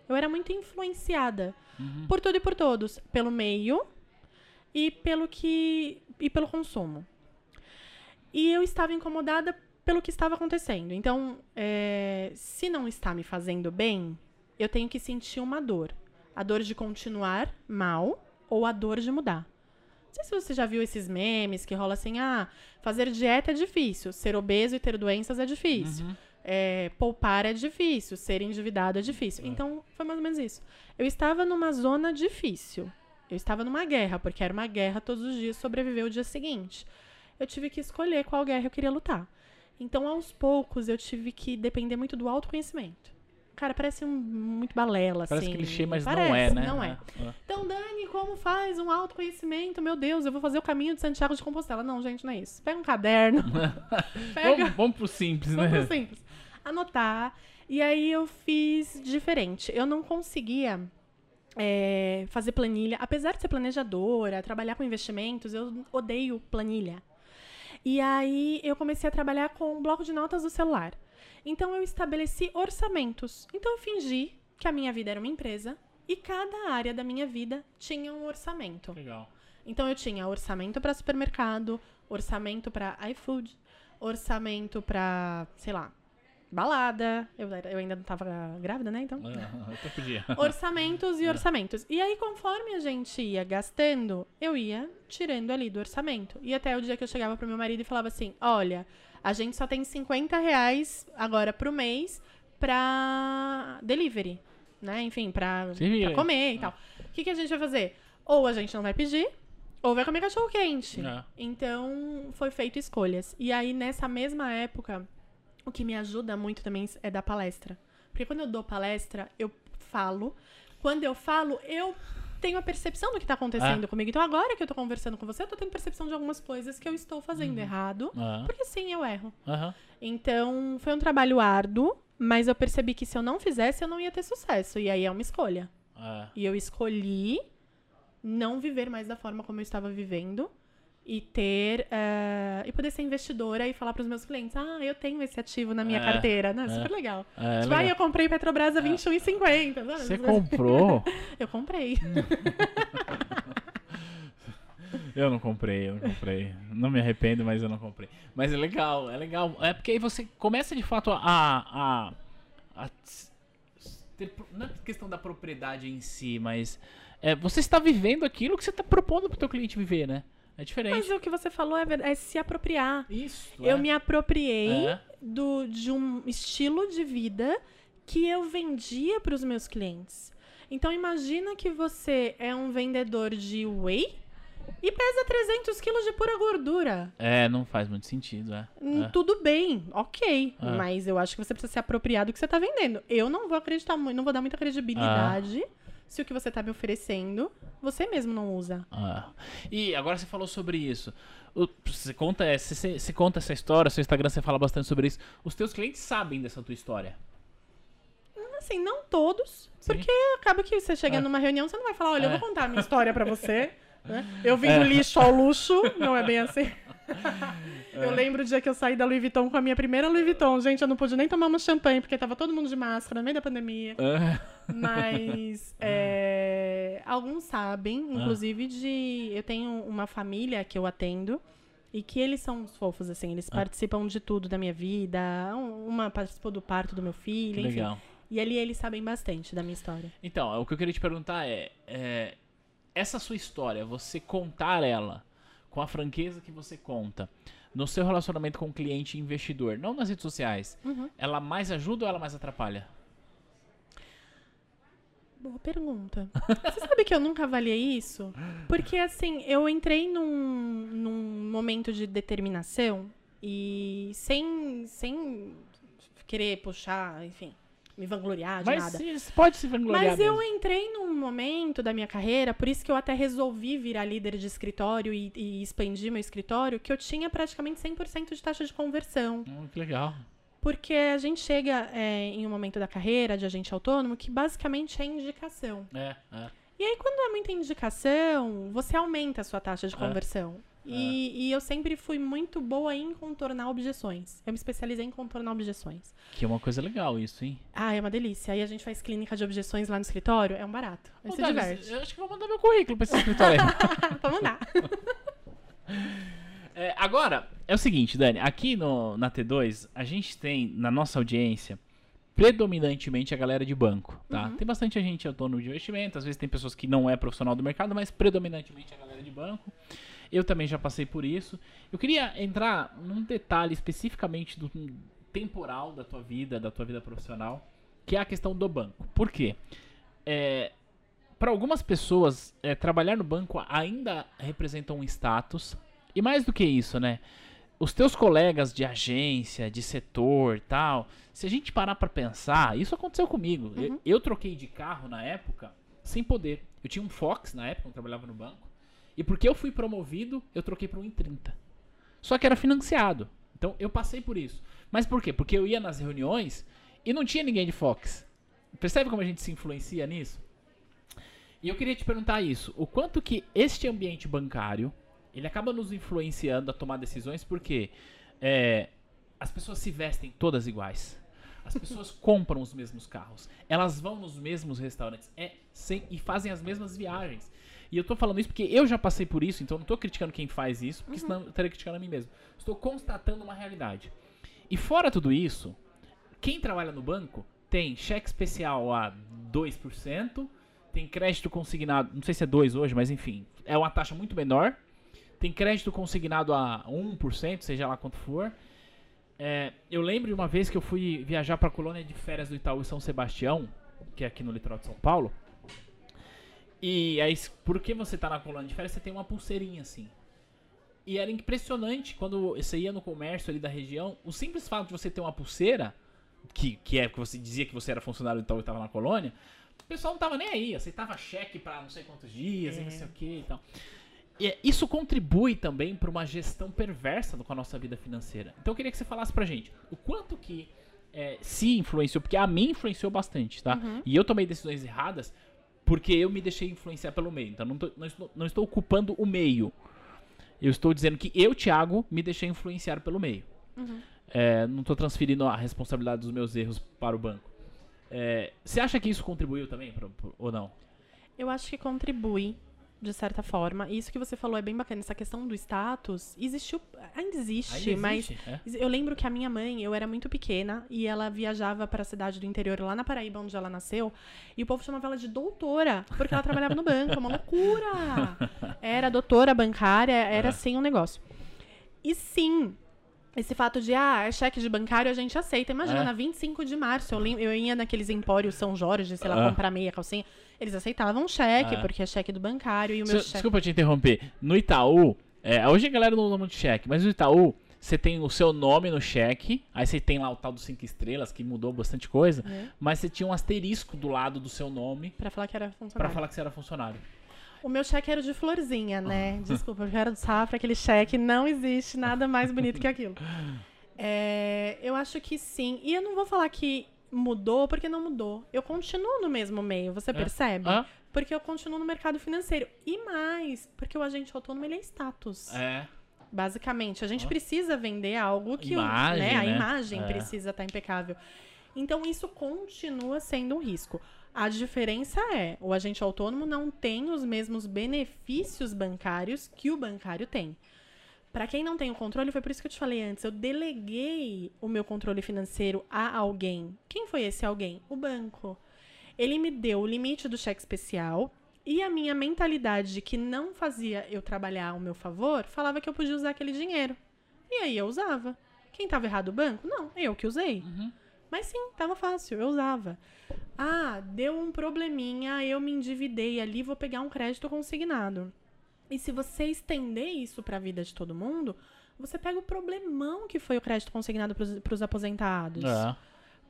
Eu era muito influenciada por tudo e por todos, pelo meio e pelo que e pelo consumo. E eu estava incomodada pelo que estava acontecendo. Então, é, se não está me fazendo bem, eu tenho que sentir uma dor. A dor de continuar mal ou a dor de mudar. Não sei se você já viu esses memes que rola assim, ah, fazer dieta é difícil, ser obeso e ter doenças é difícil. É, poupar é difícil, ser endividado é difícil. Então, foi mais ou menos isso. Eu estava numa zona difícil. Eu estava numa guerra, porque era uma guerra todos os dias, sobreviver o dia seguinte. Eu tive que escolher qual guerra eu queria lutar. Então, aos poucos, eu tive que depender muito do autoconhecimento. Cara, parece um, muito balela, Parece assim. clichê, mas não Parece, é, né? Não é. É. Então, Dani, como faz um autoconhecimento? Meu Deus, eu vou fazer o caminho de Santiago de Compostela. Não, gente, não é isso. Pega um caderno. pega. Vamos, vamos pro simples, Vamos né? pro simples. Anotar. E aí eu fiz diferente. Eu não conseguia é, fazer planilha. Apesar de ser planejadora, trabalhar com investimentos, eu odeio planilha. E aí eu comecei a trabalhar com um bloco de notas do celular. Então eu estabeleci orçamentos. Então eu fingi que a minha vida era uma empresa e cada área da minha vida tinha um orçamento. Legal. Então eu tinha orçamento para supermercado, orçamento para iFood, orçamento para, sei lá, balada. Eu, eu ainda não tava grávida, né? Então. Ah, Até podia. Orçamentos e orçamentos. E aí, conforme a gente ia gastando, eu ia tirando ali do orçamento. E até o dia que eu chegava pro meu marido e falava assim: olha, a gente só tem 50 reais agora pro mês pra delivery. Né? Enfim, pra, pra comer e tal. O que, que a gente vai fazer? Ou a gente não vai pedir, ou vai comer cachorro quente. É. Então, foi feito escolhas. E aí, nessa mesma época, o que me ajuda muito também é dar palestra. Porque quando eu dou palestra, eu falo. Quando eu falo, eu tenho a percepção do que tá acontecendo Ah. comigo. Então, agora que eu tô conversando com você, eu tô tendo percepção de algumas coisas que eu estou fazendo errado. Ah, Porque sim, eu erro. aham. Então, foi um trabalho árduo, mas eu percebi que se eu não fizesse, eu não ia ter sucesso. E aí é uma escolha. Ah, E eu escolhi não viver mais da forma como eu estava vivendo e ter eh, e poder ser investidora e falar para os meus clientes, ah, eu tenho esse ativo na minha É, carteira, né? é. Super legal. É, tipo, ah, eu comprei Petrobras a 21,50. sabe? Você comprou? Eu comprei. Eu não comprei, eu não comprei. Não me arrependo, mas eu não comprei. Mas é legal, é legal. É porque aí você começa de fato a. a, a ter, não é questão da propriedade em si, mas é, você está vivendo aquilo que você está propondo pro teu cliente viver, né? É diferente. Mas o que você falou é, é se apropriar. Isso. Eu é. me apropriei É. do, de um estilo de vida que eu vendia para os meus clientes. Então imagina que você é um vendedor de whey e pesa 300 quilos de pura gordura. É, não faz muito sentido, é. Hum, É. Tudo bem, ok. É. Mas eu acho que você precisa se apropriar do que você está vendendo. Eu não vou acreditar muito, não vou dar muita credibilidade se o que você está me oferecendo você mesmo não usa. Ah. E agora você falou sobre isso. Você conta, é, você, você conta essa história, seu Instagram você fala bastante sobre isso. Os teus clientes sabem dessa tua história. Assim, não todos, Sim. porque acaba que você chega É. numa reunião, você não vai falar, olha, eu É. vou contar a minha história pra você. né? Eu vim É. do lixo ao luxo, não é bem assim. Eu lembro o dia que eu saí da Louis Vuitton com a minha primeira Louis Vuitton. Gente, eu não pude nem tomar uma champanhe, porque tava todo mundo de máscara no meio da pandemia. É. Mas é, alguns sabem, Ah. inclusive, de. Eu tenho uma família que eu atendo. E que eles são uns fofos, assim, eles Ah. participam de tudo da minha vida. um- Uma participou do parto do meu filho, Que enfim. legal. E ali eles sabem bastante da minha história. Então, o que eu queria te perguntar é, é, essa sua história, você contar ela com a franqueza que você conta no seu relacionamento com o cliente e investidor, não nas redes sociais, Uhum. ela mais ajuda ou ela mais atrapalha? Boa pergunta. Você sabe que eu nunca avaliei isso? Porque, assim, eu entrei num, num momento de determinação e sem, sem querer puxar, enfim, me vangloriar de Mas nada. se- pode se vangloriar Mas eu mesmo. entrei num momento da minha carreira, por isso que eu até resolvi virar líder de escritório e, e expandir meu escritório, que eu tinha praticamente 100% de taxa de conversão. Hum, que legal. Porque a gente chega é, em um momento da carreira de agente autônomo que basicamente é indicação. É, é. E aí, quando é muita indicação, você aumenta a sua taxa de É. conversão. E, e eu sempre fui muito boa em contornar objeções. Eu me especializei em contornar objeções. Que é uma coisa legal isso, hein? Ah, é uma delícia. Aí a gente faz clínica de objeções lá no escritório, é um barato. Aí Ô, se Dani, diverte. Eu acho que vou mandar meu currículo pra esse escritório aí. Vamos mandar. É, agora, é o seguinte, Dani, aqui no, na T2, a gente tem na nossa audiência predominantemente a galera de banco, tá? Tem bastante gente autônomo de investimento, às vezes tem pessoas que não é profissional do mercado, mas predominantemente a galera de banco. Eu também já passei por isso. Eu queria entrar num detalhe especificamente do temporal da tua vida, da tua vida profissional, que é a questão do banco. Por quê? É, para algumas pessoas, é, trabalhar no banco ainda representa um status. E mais do que isso, né? Os teus colegas de agência, de setor tal, se a gente parar pra pensar, isso aconteceu comigo. Eu, eu troquei de carro na época sem poder. Eu tinha um Fox na época, eu trabalhava no banco. E porque eu fui promovido, eu troquei para um 1,30. Só que era financiado. Então eu passei por isso. Mas por quê? Porque eu ia nas reuniões e não tinha ninguém de Fox. Percebe como a gente se influencia nisso? E eu queria te perguntar isso. O quanto que este ambiente bancário, ele acaba nos influenciando a tomar decisões porque é, as pessoas se vestem todas iguais. As pessoas compram os mesmos carros. Elas vão nos mesmos restaurantes. É, sem, e fazem as mesmas viagens. E eu tô falando isso porque eu já passei por isso, então eu não tô criticando quem faz isso, porque senão eu estaria criticando a mim mesmo. Estou constatando uma realidade. E fora tudo isso, quem trabalha no banco tem cheque especial a 2%, tem crédito consignado, não sei se é 2 hoje, mas enfim, é uma taxa muito menor. Tem crédito consignado a 1%, seja lá quanto for. É, eu lembro de uma vez que eu fui viajar para a colônia de férias do Itaú São Sebastião, que é aqui no litoral de São Paulo. E aí, porque você tá na colônia de férias, você tem uma pulseirinha assim. E era impressionante quando você ia no comércio ali da região, o simples fato de você ter uma pulseira, que, que é que você dizia que você era funcionário Itaú e tava na colônia, o pessoal não tava nem aí, aceitava cheque para não sei quantos dias e não sei o que e tal. E isso contribui também para uma gestão perversa com a nossa vida financeira. Então eu queria que você falasse pra gente o quanto que é, se influenciou, porque a mim influenciou bastante, tá? E eu tomei decisões erradas porque eu me deixei influenciar pelo meio. Então não, tô- não estou, não estou ocupando o meio. Eu estou dizendo que eu, Thiago, me deixei influenciar pelo meio. É, não estou transferindo a responsabilidade dos meus erros para o banco. É, você acha que isso contribuiu também, pra- pra- ou não? Eu acho que contribui, de certa forma. E Isso que você falou é bem bacana. Essa questão do status existiu, ainda existe, Ainda mas existe, é? eu lembro que a minha mãe, eu era muito pequena e ela viajava para a cidade do interior lá na Paraíba, onde ela nasceu, e o povo chamava ela de doutora, porque ela trabalhava no banco, uma loucura. Era doutora bancária, era assim um negócio. E sim, esse fato de, ah, é cheque de bancário, a gente aceita. Imagina, É. na 25 de março, eu, eu ia naqueles empórios São Jorge, sei lá, Ah. comprar meia calcinha. Eles aceitavam cheque, Ah. porque é cheque do bancário. E o meu Des- cheque. Desculpa te interromper. No Itaú, é, hoje a galera não usa muito cheque, mas no Itaú, você tem o seu nome no cheque, aí você tem lá o tal dos 5 estrelas, que mudou bastante coisa, É. mas você tinha um asterisco do lado do seu nome Pra falar que era pra funcionário. falar que você era funcionário. O meu cheque era de florzinha, né? Desculpa, eu era do Safra, aquele cheque. Não existe nada mais bonito que aquilo. É, eu acho que sim. E eu não vou falar que mudou porque não mudou. Eu continuo no mesmo meio, você percebe? Hã? Porque eu continuo no mercado financeiro. E mais, porque o agente autônomo ele é status. É. Basicamente, a gente precisa vender algo que o- Imagem, né, a né? imagem É. precisa estar impecável. Então isso continua sendo um risco. A diferença é, o agente autônomo não tem os mesmos benefícios bancários que o bancário tem. Para quem não tem o controle, foi por isso que eu te falei antes, eu deleguei o meu controle financeiro a alguém. Quem foi esse alguém? O banco. Ele me deu o limite do cheque especial e a minha mentalidade de que não fazia eu trabalhar ao meu favor, falava que eu podia usar aquele dinheiro. E aí eu usava. Quem estava errado o banco? Não, eu que usei. Mas sim, tava fácil, eu usava. Ah, deu um probleminha, eu me endividei ali, vou pegar um crédito consignado. E se você estender isso para a vida de todo mundo, você pega o problemão que foi o crédito consignado para os aposentados. É.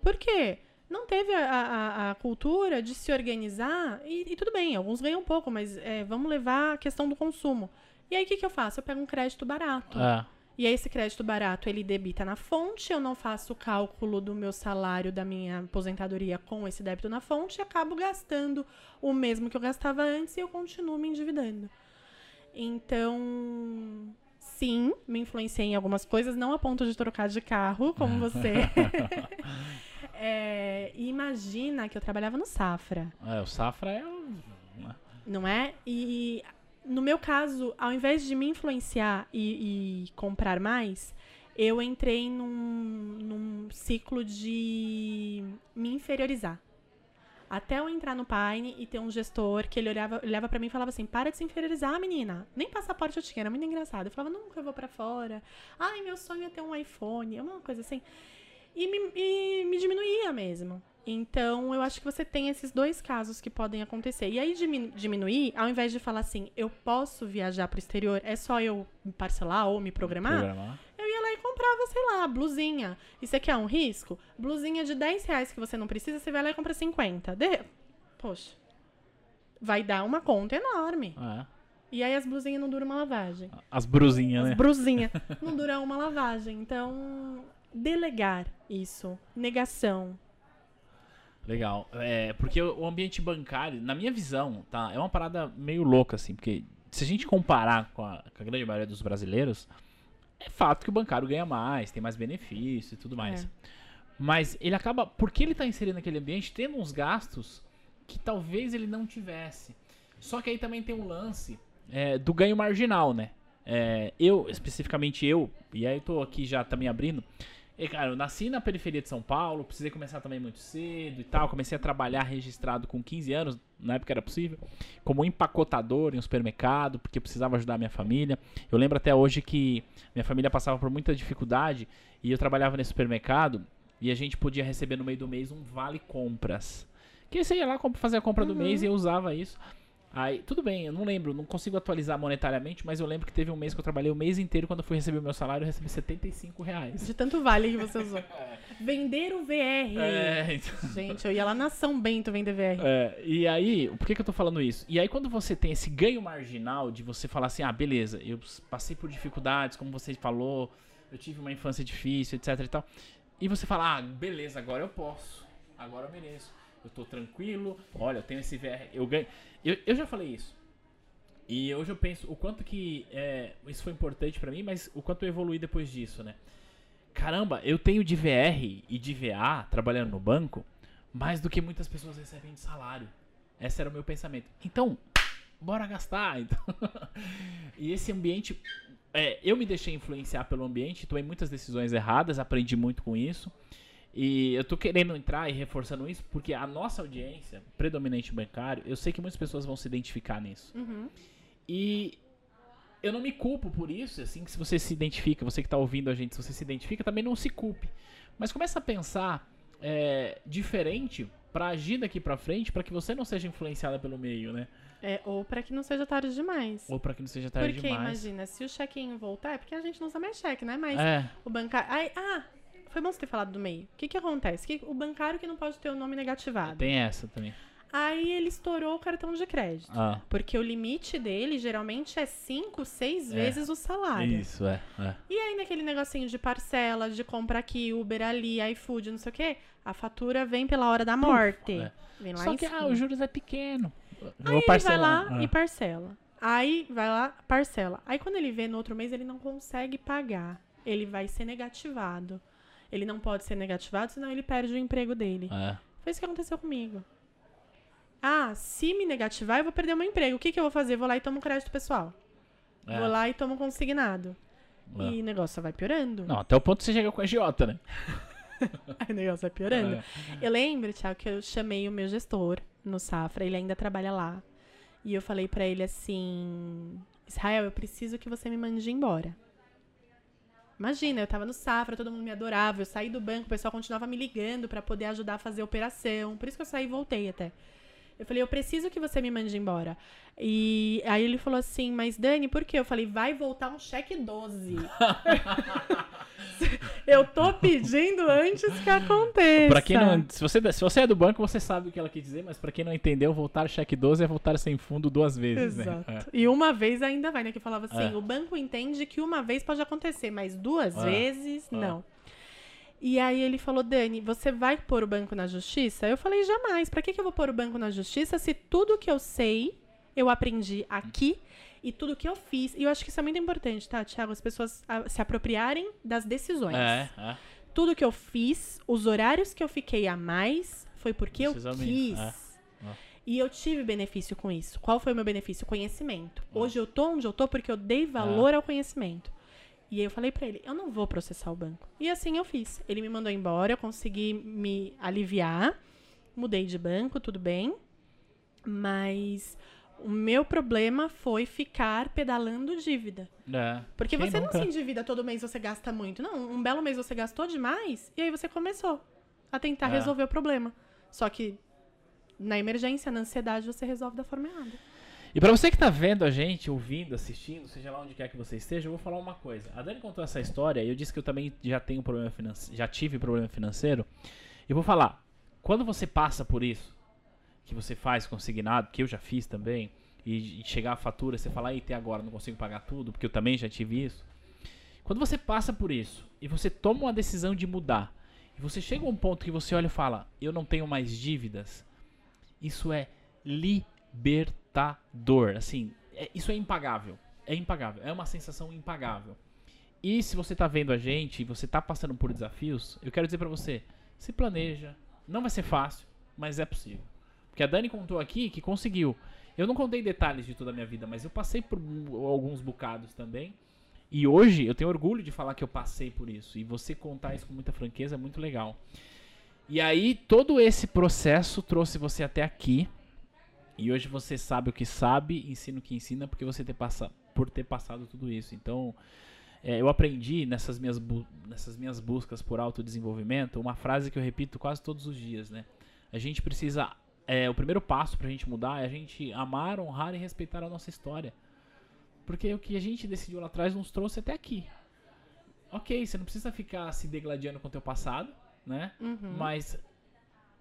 Por quê? Não teve a, a- a cultura de se organizar, e, e tudo bem, alguns ganham pouco, mas é, vamos levar a questão do consumo. E aí o que, que eu faço? Eu pego um crédito barato. É. E aí esse crédito barato, ele debita na fonte, eu não faço o cálculo do meu salário, da minha aposentadoria com esse débito na fonte, e acabo gastando o mesmo que eu gastava antes e eu continuo me endividando. Então, sim, me influenciei em algumas coisas, não a ponto de trocar de carro, como você. É, imagina que eu trabalhava no Safra É, o Safra é um. não é? E no meu caso, ao invés de me influenciar e, e comprar mais, eu entrei num, num ciclo de me inferiorizar. Até eu entrar no Pine e ter um gestor que ele olhava, olhava para mim e falava assim: para de se inferiorizar, menina. Nem passaporte eu tinha, era muito engraçado. Eu falava: nunca eu vou para fora. Ai, meu sonho é ter um iPhone, é uma coisa assim. E me, e me diminuía mesmo. Então, eu acho que você tem esses dois casos que podem acontecer. E aí, diminu- diminuir, ao invés de falar assim, eu posso viajar pro exterior, é só eu me parcelar ou me programar, Programar. eu ia lá e comprava, sei lá, blusinha. E você quer um risco? Blusinha de 10 reais que você não precisa, você vai lá e compra 50. De... Poxa, vai dar uma conta enorme. É. E aí as blusinhas não duram uma lavagem. As brusinhas, As né? brusinhas não duram uma lavagem. Então, delegar isso. Negação. Legal. É, porque o ambiente bancário, na minha visão, tá? É uma parada meio louca, assim, porque se a gente comparar com a, com a grande maioria dos brasileiros, é fato que o bancário ganha mais, tem mais benefício e tudo mais. É. Mas ele acaba, porque ele tá inserido naquele ambiente, tendo uns gastos que talvez ele não tivesse. Só que aí também tem um lance é, do ganho marginal, né? É, eu, especificamente eu, e aí eu tô aqui já também abrindo. E, cara, eu nasci na periferia de São Paulo, precisei começar também muito cedo e tal. Comecei a trabalhar registrado com 15 anos, na época era possível, como empacotador em um supermercado, porque precisava ajudar a minha família. Eu lembro até hoje que minha família passava por muita dificuldade e eu trabalhava nesse supermercado e a gente podia receber no meio do mês um vale compras. Que você ia lá fazer a compra do mês e eu usava isso. Aí, tudo bem, eu não lembro, não consigo atualizar monetariamente, mas eu lembro que teve um mês que eu trabalhei o mês inteiro, quando eu fui receber o meu salário, eu recebi 75 reais. De tanto vale que você usou. Vender o VR. É, então, Gente, eu ia lá na São Bento vender VR. é, e aí, por que, que eu tô falando isso? E aí, quando você tem esse ganho marginal de você falar assim, ah, beleza, eu passei por dificuldades, como você falou, eu tive uma infância difícil, etc e tal. E você fala, ah, beleza, agora eu posso, agora eu mereço. Eu tô tranquilo, olha, eu tenho esse VR, eu ganho. Eu, eu já falei isso. E hoje eu penso o quanto que é, isso foi importante pra mim, mas o quanto eu evolui depois disso, né? Caramba, eu tenho de VR e de VA trabalhando no banco mais do que muitas pessoas recebem de salário. Esse era o meu pensamento. Então, bora gastar. Então, e esse ambiente, é, eu me deixei influenciar pelo ambiente, tomei muitas decisões erradas, aprendi muito com isso. E eu tô querendo entrar e reforçando isso porque a nossa audiência, predominante bancário, eu sei que muitas pessoas vão se identificar nisso. E eu não me culpo por isso, assim, que se você se identifica, você que tá ouvindo a gente, se você se identifica, também não se culpe. Mas começa a pensar é, diferente pra agir daqui pra frente, pra que você não seja influenciada pelo meio, né? É, ou pra que não seja tarde demais. Ou pra que não seja tarde Porque demais. imagina, se o chequinho voltar, é porque a gente não usa mais cheque, né? Mas É, o bancário. Ai, ah, foi bom você ter falado do meio. O que que acontece? Que o bancário que não pode ter o nome negativado. tem essa também. Aí ele estourou o cartão de crédito. Ah, Porque o limite dele geralmente é 5, 6 É. vezes o salário. isso, é. é. E aí, naquele negocinho de parcela, de compra aqui, Uber ali, iFood, não sei o quê, a fatura vem pela hora da morte. é. Vem lá Só que ah, os juros é pequeno. Eu Aí ele vai lá Ah. e parcela. Aí vai lá, parcela. Aí quando ele vê no outro mês, ele não consegue pagar. Ele vai ser negativado. Ele não pode ser negativado, senão ele perde o emprego dele. É. Foi isso que aconteceu comigo. Ah, se me negativar, eu vou perder o meu emprego. O que, que eu vou fazer? Vou lá e tomo crédito pessoal. É. Vou lá e tomo consignado. É. E o negócio só vai piorando. Não, até o ponto que você chega com a agiota, né? Aí o negócio vai piorando. É. Eu lembro, Thiago, que eu chamei o meu gestor no Safra, ele ainda trabalha lá. E eu falei pra ele assim: Israel, eu preciso que você me mande embora. Imagina, eu tava no Safra, todo mundo me adorava. Eu saí do banco, o pessoal continuava me ligando pra poder ajudar a fazer a operação. Por isso que eu saí e voltei até. Eu falei, eu preciso que você me mande embora. E aí ele falou assim, mas Dani, por quê? Eu falei, vai voltar um cheque 12. eu tô pedindo antes que aconteça. Pra quem não. Se você, se você é do banco, você sabe o que ela quer dizer, mas pra quem não entendeu, voltar cheque 12 é voltar sem fundo duas vezes, Exato. né? E uma vez ainda vai, né? Que falava assim: É. o banco entende que uma vez pode acontecer, mas duas É. vezes É. não. E aí ele falou: Dani, você vai pôr o banco na justiça? Eu falei: jamais. Pra que, que eu vou pôr o banco na justiça se tudo que eu sei eu aprendi aqui e tudo que eu fiz? E eu acho que isso é muito importante, tá, Thiago? As pessoas ah, se apropriarem das decisões. É, é. Tudo que eu fiz, os horários que eu fiquei a mais, foi porque eu quis. é. É. E eu tive benefício com isso. Qual foi o meu benefício? Conhecimento. Hoje eu tô onde eu tô porque eu dei valor ao conhecimento. E aí eu falei pra ele, eu não vou processar o banco. E assim eu fiz. Ele me mandou embora, eu consegui me aliviar, mudei de banco, tudo bem. Mas o meu problema foi ficar pedalando dívida. É. Porque você nunca? não se endivida todo mês, você gasta muito. Não, um belo mês você gastou demais e aí você começou a tentar É. resolver o problema. Só que na emergência, na ansiedade, você resolve da forma errada. E pra você que tá vendo a gente, ouvindo, assistindo, seja lá onde quer que você esteja, eu vou falar uma coisa. A Dani contou essa história e eu disse que eu também já tenho problema financeiro, já tive problema financeiro. E vou falar, quando você passa por isso, que você faz consignado, que eu já fiz também, e, chegar a fatura, você fala, eita, agora não consigo pagar tudo, porque eu também já tive isso. Quando você passa por isso e você toma uma decisão de mudar, e você chega a um ponto que você olha e fala, eu não tenho mais dívidas, isso é libertador. Assim, é- isso é impagável. É impagável. É uma sensação impagável. E se você tá vendo a gente e você tá passando por desafios, eu quero dizer pra você, se planeja. Não vai ser fácil, mas é possível. Porque a Dani contou aqui que conseguiu. Eu não contei detalhes de toda a minha vida, mas eu passei por alguns bocados também. E hoje eu tenho orgulho de falar que eu passei por isso. E você contar isso com muita franqueza é muito legal. E aí, todo esse processo trouxe você até aqui. E hoje você sabe o que sabe, ensina o que ensina, porque você ter passa, por ter passado tudo isso. Então, é, eu aprendi nessas minhas, nessas minhas buscas por autodesenvolvimento uma frase que eu repito quase todos os dias, né? A gente precisa. É, o primeiro passo pra gente mudar é a gente amar, honrar e respeitar a nossa história. Porque o que a gente decidiu lá atrás nos trouxe até aqui. Ok, você não precisa ficar se degladiando com o teu passado, né? Uhum. Mas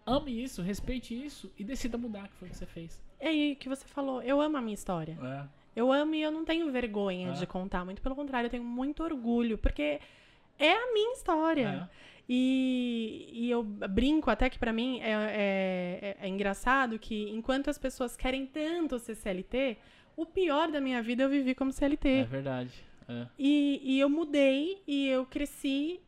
ame isso, respeite isso e decida mudar, que foi o que você fez. É aí que você falou, eu amo a minha história. É. Eu amo e eu não tenho vergonha É. de contar. Muito pelo contrário, eu tenho muito orgulho, porque é a minha história. É. E, e eu brinco até que pra mim é, é, é- é engraçado que enquanto as pessoas querem tanto ser CLT, o pior da minha vida eu vivi como CLT. É verdade. É. E, e eu mudei e eu cresci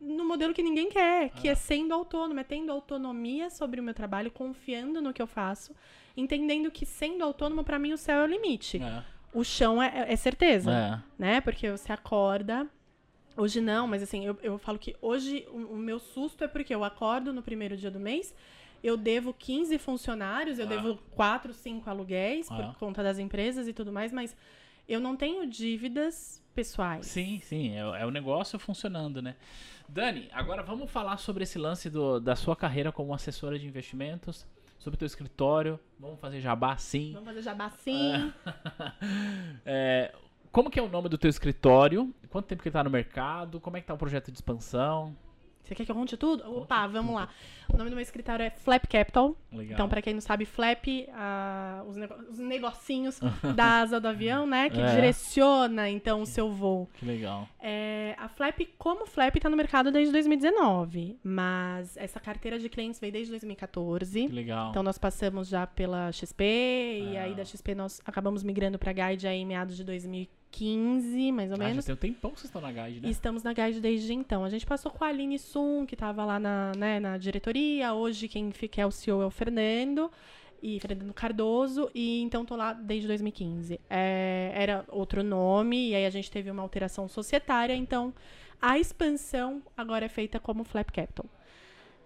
no modelo que ninguém quer, que é sendo autônomo, é tendo autonomia sobre o meu trabalho, confiando no que eu faço, entendendo que sendo autônomo, pra mim, o céu é o limite. É. O chão é, é certeza, É. né? Porque você acorda. Hoje não, mas assim, eu, eu falo que hoje o, o meu susto é porque eu acordo no primeiro dia do mês, eu devo 15 funcionários, eu Ah. devo 4, 5 aluguéis Ah. por conta das empresas e tudo mais, mas eu não tenho dívidas pessoais. Sim, sim, é, o- é o negócio funcionando, né? Dani, agora vamos falar sobre esse lance do- da sua carreira como assessora de investimentos, sobre o teu escritório. Vamos fazer jabá sim. Vamos fazer jabá sim. É, como que é o nome do teu escritório? Quanto tempo que ele tá no mercado? Como é que tá o projeto de expansão? Você quer que eu conte tudo? Opa, vamos lá. O nome do meu escritório é Flap Capital. Legal. Então, pra quem não sabe, flap, ah, os, nego- os negocinhos da asa do avião, né? Que É. direciona, então, o seu voo. Que legal. É, a Flap, como Flap, tá no mercado desde 2019. Mas essa carteira de clientes veio desde 2014. Que legal. Então, nós passamos já pela XP. E Ah. aí, da XP, nós acabamos migrando pra Guide aí em meados de 2015, mais ou ah, já menos. tem um tempão que vocês estão na guide, né? Estamos na Guide desde então. A gente passou com a Aline Sum, que estava lá na, né, na diretoria. Hoje quem fica é o CEO é o Fernando. E Fernando Cardoso. E então tô lá desde 2015. É, era outro nome, e aí a gente teve uma alteração societária. Então a expansão agora é feita como Flap Capital.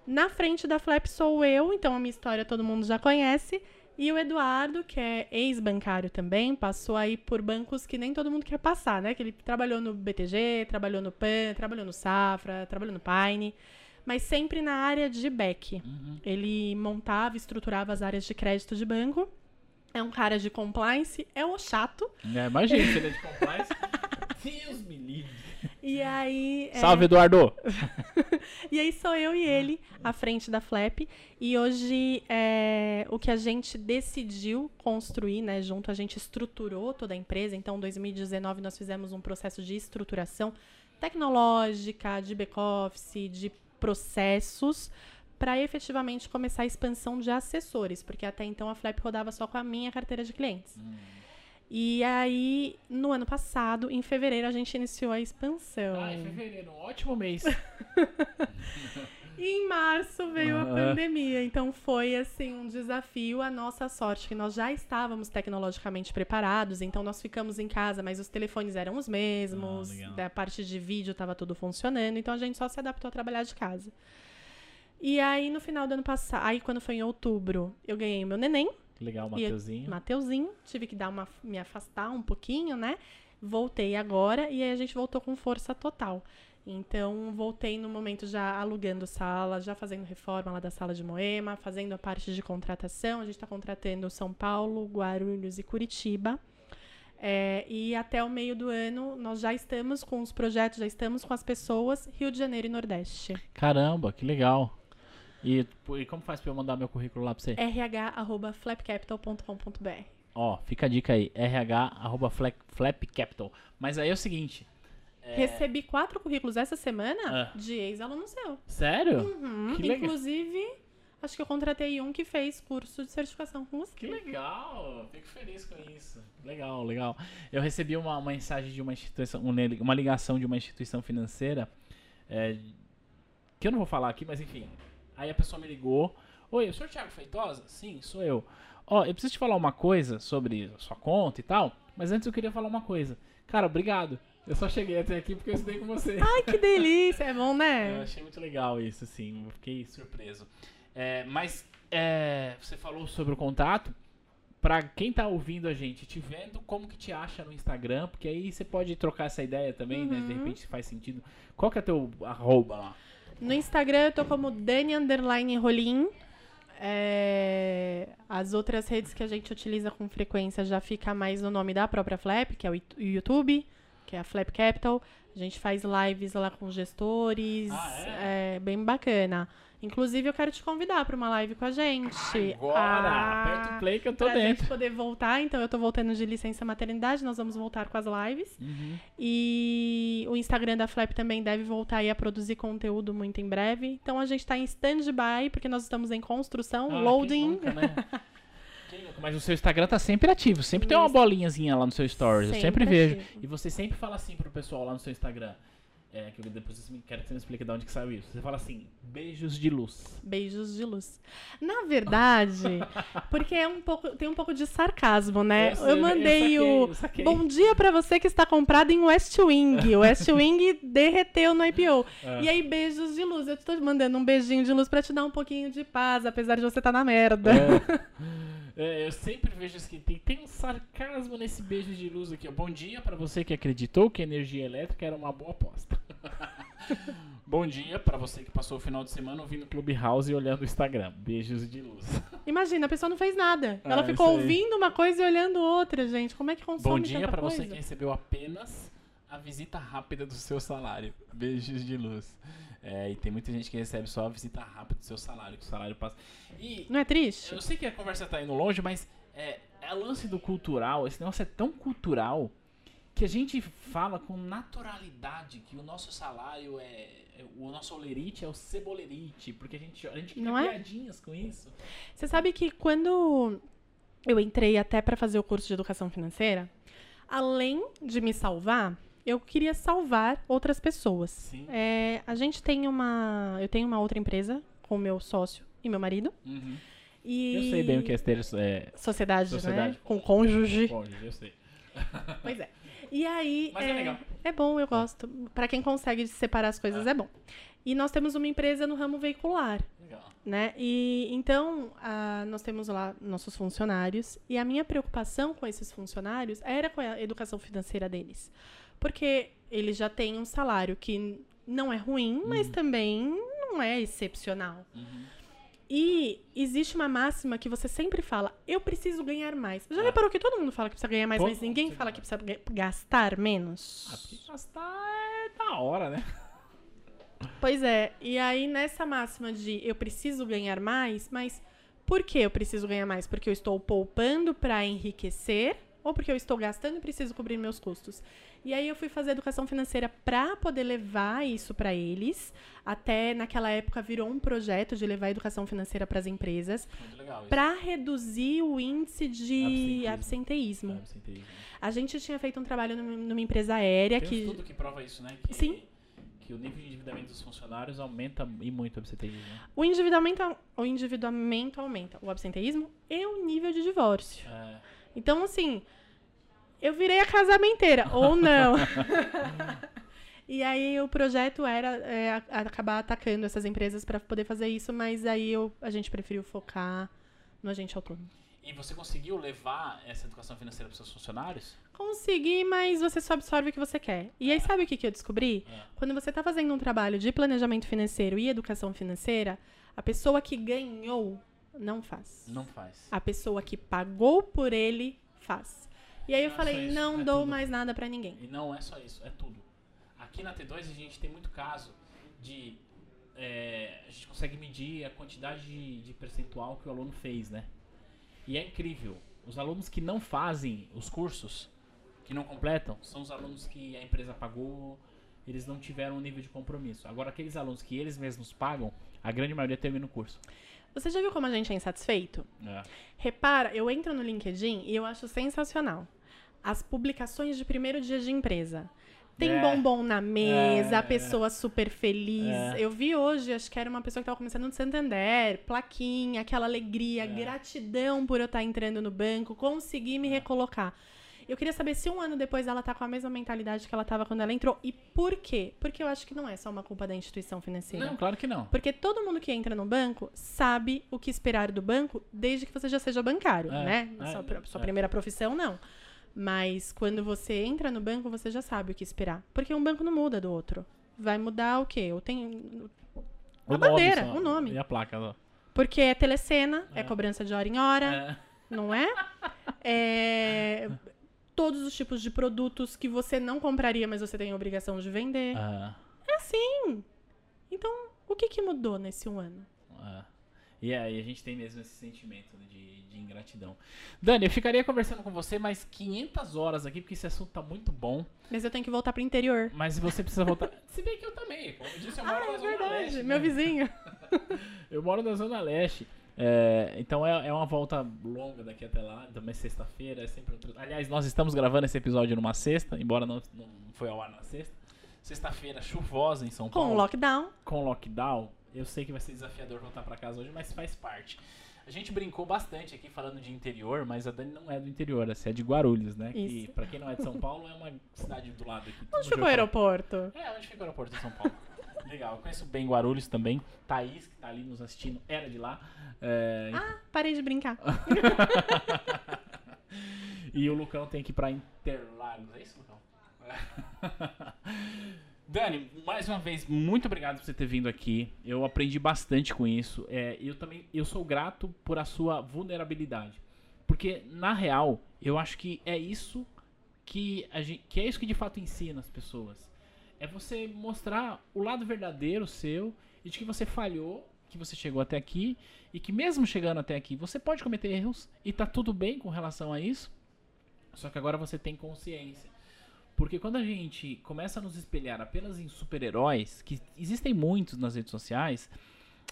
Na frente da Flap sou eu, então a minha história todo mundo já conhece. E o Eduardo, que é ex-bancário também, passou aí por bancos que nem todo mundo quer passar, né? Que ele trabalhou no BTG, trabalhou no PAN, trabalhou no Safra, trabalhou no Pine, mas sempre na área de back. Uhum. Ele montava, estruturava as áreas de crédito de banco. É um cara de compliance, é o chato. É, imagina, se ele é de compliance. Deus me livre. E aí. é, Salve, Eduardo! E aí sou eu e ele à frente da Flap. E hoje é, o que a gente decidiu construir, né? Junto, a gente estruturou toda a empresa. Então, em 2019, nós fizemos um processo de estruturação tecnológica, de back-office, de processos, para efetivamente começar a expansão de assessores. Porque até então a Flap rodava só com a minha carteira de clientes. E aí, no ano passado, em fevereiro, a gente iniciou a expansão. Ah, em fevereiro, um ótimo mês. E em março veio a Ah. pandemia, então foi assim um desafio. A nossa sorte que nós já estávamos tecnologicamente preparados, então nós ficamos em casa, mas os telefones eram os mesmos, Ah, da parte de vídeo estava tudo funcionando, então a gente só se adaptou a trabalhar de casa. E aí no final do ano passado, aí quando foi em outubro, eu ganhei meu neném, Legal, e eu- Mateuzinho. Mateuzinho, tive que dar uma me afastar um pouquinho, né? Voltei agora e aí a gente voltou com força total. Então, voltei no momento já alugando sala, já fazendo reforma lá da sala de Moema, fazendo a parte de contratação. A gente está contratando São Paulo, Guarulhos e Curitiba. É, e até o meio do ano, nós já estamos com os projetos, já estamos com as pessoas, Rio de Janeiro e Nordeste. Caramba, que legal. E, e como faz pra eu mandar meu currículo lá pra você? rh.flapcapital.com.br Ó, fica a dica aí, rh arroba flap, flap capital. Mas aí é o seguinte, Recebi quatro currículos essa semana Ah. de ex-aluno seu. sério? Uhum, Que legal. Inclusive, acho que eu contratei um que fez curso de certificação com você. Que legal, fico feliz com isso. Legal, legal. Eu recebi uma mensagem de uma instituição, um uma ligação de uma instituição financeira, é, que eu não vou falar aqui, mas enfim. Aí a pessoa me ligou. Oi, o senhor Thiago Feitosa? Sim, sou eu. Ó, eu preciso te falar uma coisa sobre a sua conta e tal, mas antes eu queria falar uma coisa. Cara, obrigado. Eu só cheguei até aqui porque eu estudei com você. Ai, que delícia! É bom, Eu né? achei muito legal isso, assim, eu fiquei surpreso. É, mas é, você falou sobre o contato. Pra quem tá ouvindo a gente, te vendo, como que te acha no Instagram? Porque aí você pode trocar essa ideia também, né? De repente faz sentido. Qual que é teu arroba lá? No Instagram eu tô como Dani Underline Rolim. É, As outras redes que a gente utiliza com frequência já fica mais no nome da própria Flap, que é o YouTube, que é a Flap Capital. A gente faz lives lá com gestores. Ah, é? bem bacana. Inclusive, eu quero te convidar para uma live com a gente. Agora! Ah, aperta o play que eu tô pra dentro. gente poder voltar. Então, eu tô voltando de licença maternidade. Nós vamos voltar com as lives. Uhum. E o Instagram da Flap também deve voltar aí a produzir conteúdo muito em breve. Então a gente tá em stand-by, porque nós estamos em construção, Ah, loading. nunca, né? Mas o seu Instagram tá sempre ativo. Sempre tem uma Isso. bolinhazinha lá no seu stories. eu sempre Sempre vejo. ativo. E você sempre fala assim pro pessoal lá no seu Instagram. É, que eu depois me, quero que você me explique de onde que saiu isso. Você fala assim, beijos de luz. Beijos de luz. Na verdade, porque é um pouco, tem um pouco de sarcasmo, né? Eu Eu mandei eu saquei, o eu saquei. bom dia pra você que está comprado em West Wing. O West Wing derreteu no IPO. É. E aí, beijos de luz. Eu te tô mandando um beijinho de luz pra te dar um pouquinho de paz, apesar de você estar na merda. É, eu sempre vejo assim, tem, tem um sarcasmo nesse beijo de luz aqui. Bom dia pra você que acreditou que a energia elétrica era uma boa aposta. Bom dia pra você que passou o final de semana ouvindo Clubhouse e olhando o Instagram. Beijos de luz. Imagina, a pessoa não fez nada. Ah, Ela ficou isso aí. ouvindo uma coisa e olhando outra, gente. Como é que consome Bom dia coisa? você que recebeu apenas a visita rápida do seu salário. Beijos de luz. É, e tem muita gente que recebe só a visita rápida do seu salário, que o salário passa. E Não é triste? eu sei que a conversa tá indo longe, mas é, é o lance do cultural. Esse negócio é tão cultural que a gente fala com naturalidade que o nosso salário é. é- o nosso olerite é o cebolerite, porque a gente, a gente cria Não é? piadinhas com isso. Você sabe que quando eu entrei até para fazer o curso de educação financeira, além de me salvar, eu queria salvar outras pessoas. Sim. É, a gente tem uma. Eu tenho uma outra empresa com meu sócio e meu marido. Uhum. E Eu sei bem o que é ter. É, Sociedade, Sociedade. né? Com cônjuge. bom, eu sei. Pois é. E aí. Mas é legal. É bom, eu gosto. Pra quem consegue separar as coisas, é bom. E nós temos uma empresa no ramo veicular. Legal. né? E então ah, nós temos lá nossos funcionários e a minha preocupação com esses funcionários era com a educação financeira deles, porque eles já têm um salário que não é ruim, mas também não é excepcional. Uhum. E existe uma máxima que você sempre fala: eu preciso ganhar mais. Já Ah. reparou que todo mundo fala que precisa ganhar mais, Todo mas ninguém fala que precisa ga- gastar menos? Ah, porque gastar é da hora, né? Pois é, e aí nessa máxima de eu preciso ganhar mais, mas por que eu preciso ganhar mais? Porque eu estou poupando para enriquecer ou porque eu estou gastando e preciso cobrir meus custos? E aí eu fui fazer educação financeira para poder levar isso para eles. Até naquela época virou um projeto de levar a educação financeira para as empresas Muito legal isso. para reduzir o índice de Absenteísmo. absenteísmo. Absenteísmo. A gente tinha feito um trabalho numa empresa aérea Tem um que estudo que prova isso, né? Que, Sim. Que o nível de endividamento dos funcionários aumenta e muito o absenteísmo. né? O endividamento, o endividamento aumenta, o absenteísmo e o nível de divórcio. É, Então, assim, eu virei a casamenteira, ou não. e aí o projeto era é, acabar atacando essas empresas para poder fazer isso, mas aí eu, a gente preferiu focar no agente autônomo. E você conseguiu levar essa educação financeira para seus funcionários? Consegui, mas você só absorve o que você quer. E aí, sabe o que, que eu descobri? É. Quando você está fazendo um trabalho de planejamento financeiro e educação financeira, a pessoa que ganhou não faz. Não faz. A pessoa que pagou por ele faz. E aí eu Não é falei, isso, não é dou tudo. mais nada pra ninguém. E não é só isso, é tudo. Aqui na T2 a gente tem muito caso de. é, a gente consegue medir a quantidade de, de percentual que o aluno fez, né? E é incrível. Os alunos que não fazem os cursos, que não completam, são os alunos que a empresa pagou, eles não tiveram um nível de compromisso. Agora, aqueles alunos que eles mesmos pagam, a grande maioria termina o curso. Você já viu como a gente é insatisfeito? É. Repara, eu entro no LinkedIn e eu acho sensacional. As publicações de primeiro dia de empresa. Tem É. bombom na mesa, É. a pessoa super feliz. É. Eu vi hoje, acho que era uma pessoa que estava começando no Santander, plaquinha, aquela alegria, É. gratidão por eu estar entrando no banco, conseguir me recolocar. Eu queria saber se um ano depois ela tá com a mesma mentalidade que ela tava quando ela entrou. E por quê? Porque eu acho que não é só uma culpa da instituição financeira. Não, claro que não. Porque todo mundo que entra no banco sabe o que esperar do banco desde que você já seja bancário, É, né? é, sua, sua é. primeira profissão, não. Mas quando você entra no banco, você já sabe o que esperar. Porque um banco não muda do outro. Vai mudar o quê? Eu tenho. O A bandeira, só. o nome. E a placa. ó. Porque é telecena, é, cobrança de hora em hora, É. não é? É. Todos os tipos de produtos que você não compraria, mas você tem a obrigação de vender. Ah, É assim. Então, o que, que mudou nesse um ano? ah. E aí a gente tem mesmo esse sentimento de, de ingratidão. Dani, eu ficaria conversando com você mais 500 horas aqui, porque esse assunto tá muito bom. Mas eu tenho que voltar pro interior. Mas você precisa voltar. Se bem que eu também. Como eu disse, eu moro Ah, na é Zona verdade. Leste. Meu né? vizinho. Eu moro na Zona Leste. É, então é, é uma volta longa daqui até lá. Também sexta-feira. É sempre outro... Aliás, nós estamos gravando esse episódio numa sexta, embora não, não foi ao ar na sexta. Sexta-feira chuvosa em São Com Paulo. o lockdown. com lockdown, eu sei que vai ser desafiador voltar pra casa hoje, mas faz parte. A gente brincou bastante aqui falando de interior, mas a Dani não é do interior, essa é de Guarulhos, né? Que Isso. pra quem não é de São Paulo, é uma cidade do lado aqui. Onde ficou o aeroporto? É, onde fica o aeroporto de São Paulo. Legal, eu conheço bem Guarulhos também. Thaís, que tá ali nos assistindo, era de lá. É, Ah, parei de brincar. E o Lucão tem que ir pra Interlagos. É isso, Lucão? Dani, mais uma vez, muito obrigado por você ter vindo aqui. Eu aprendi bastante com isso. É, eu também eu sou grato por a sua vulnerabilidade. Porque, na real, eu acho que é isso que, a gente, que é isso que de fato ensina as pessoas. É você mostrar o lado verdadeiro seu e de que você falhou, que você chegou até aqui e que mesmo chegando até aqui você pode cometer erros e tá tudo bem com relação a isso. Só que agora você tem consciência. Porque quando a gente começa a nos espelhar apenas em super-heróis, que existem muitos nas redes sociais,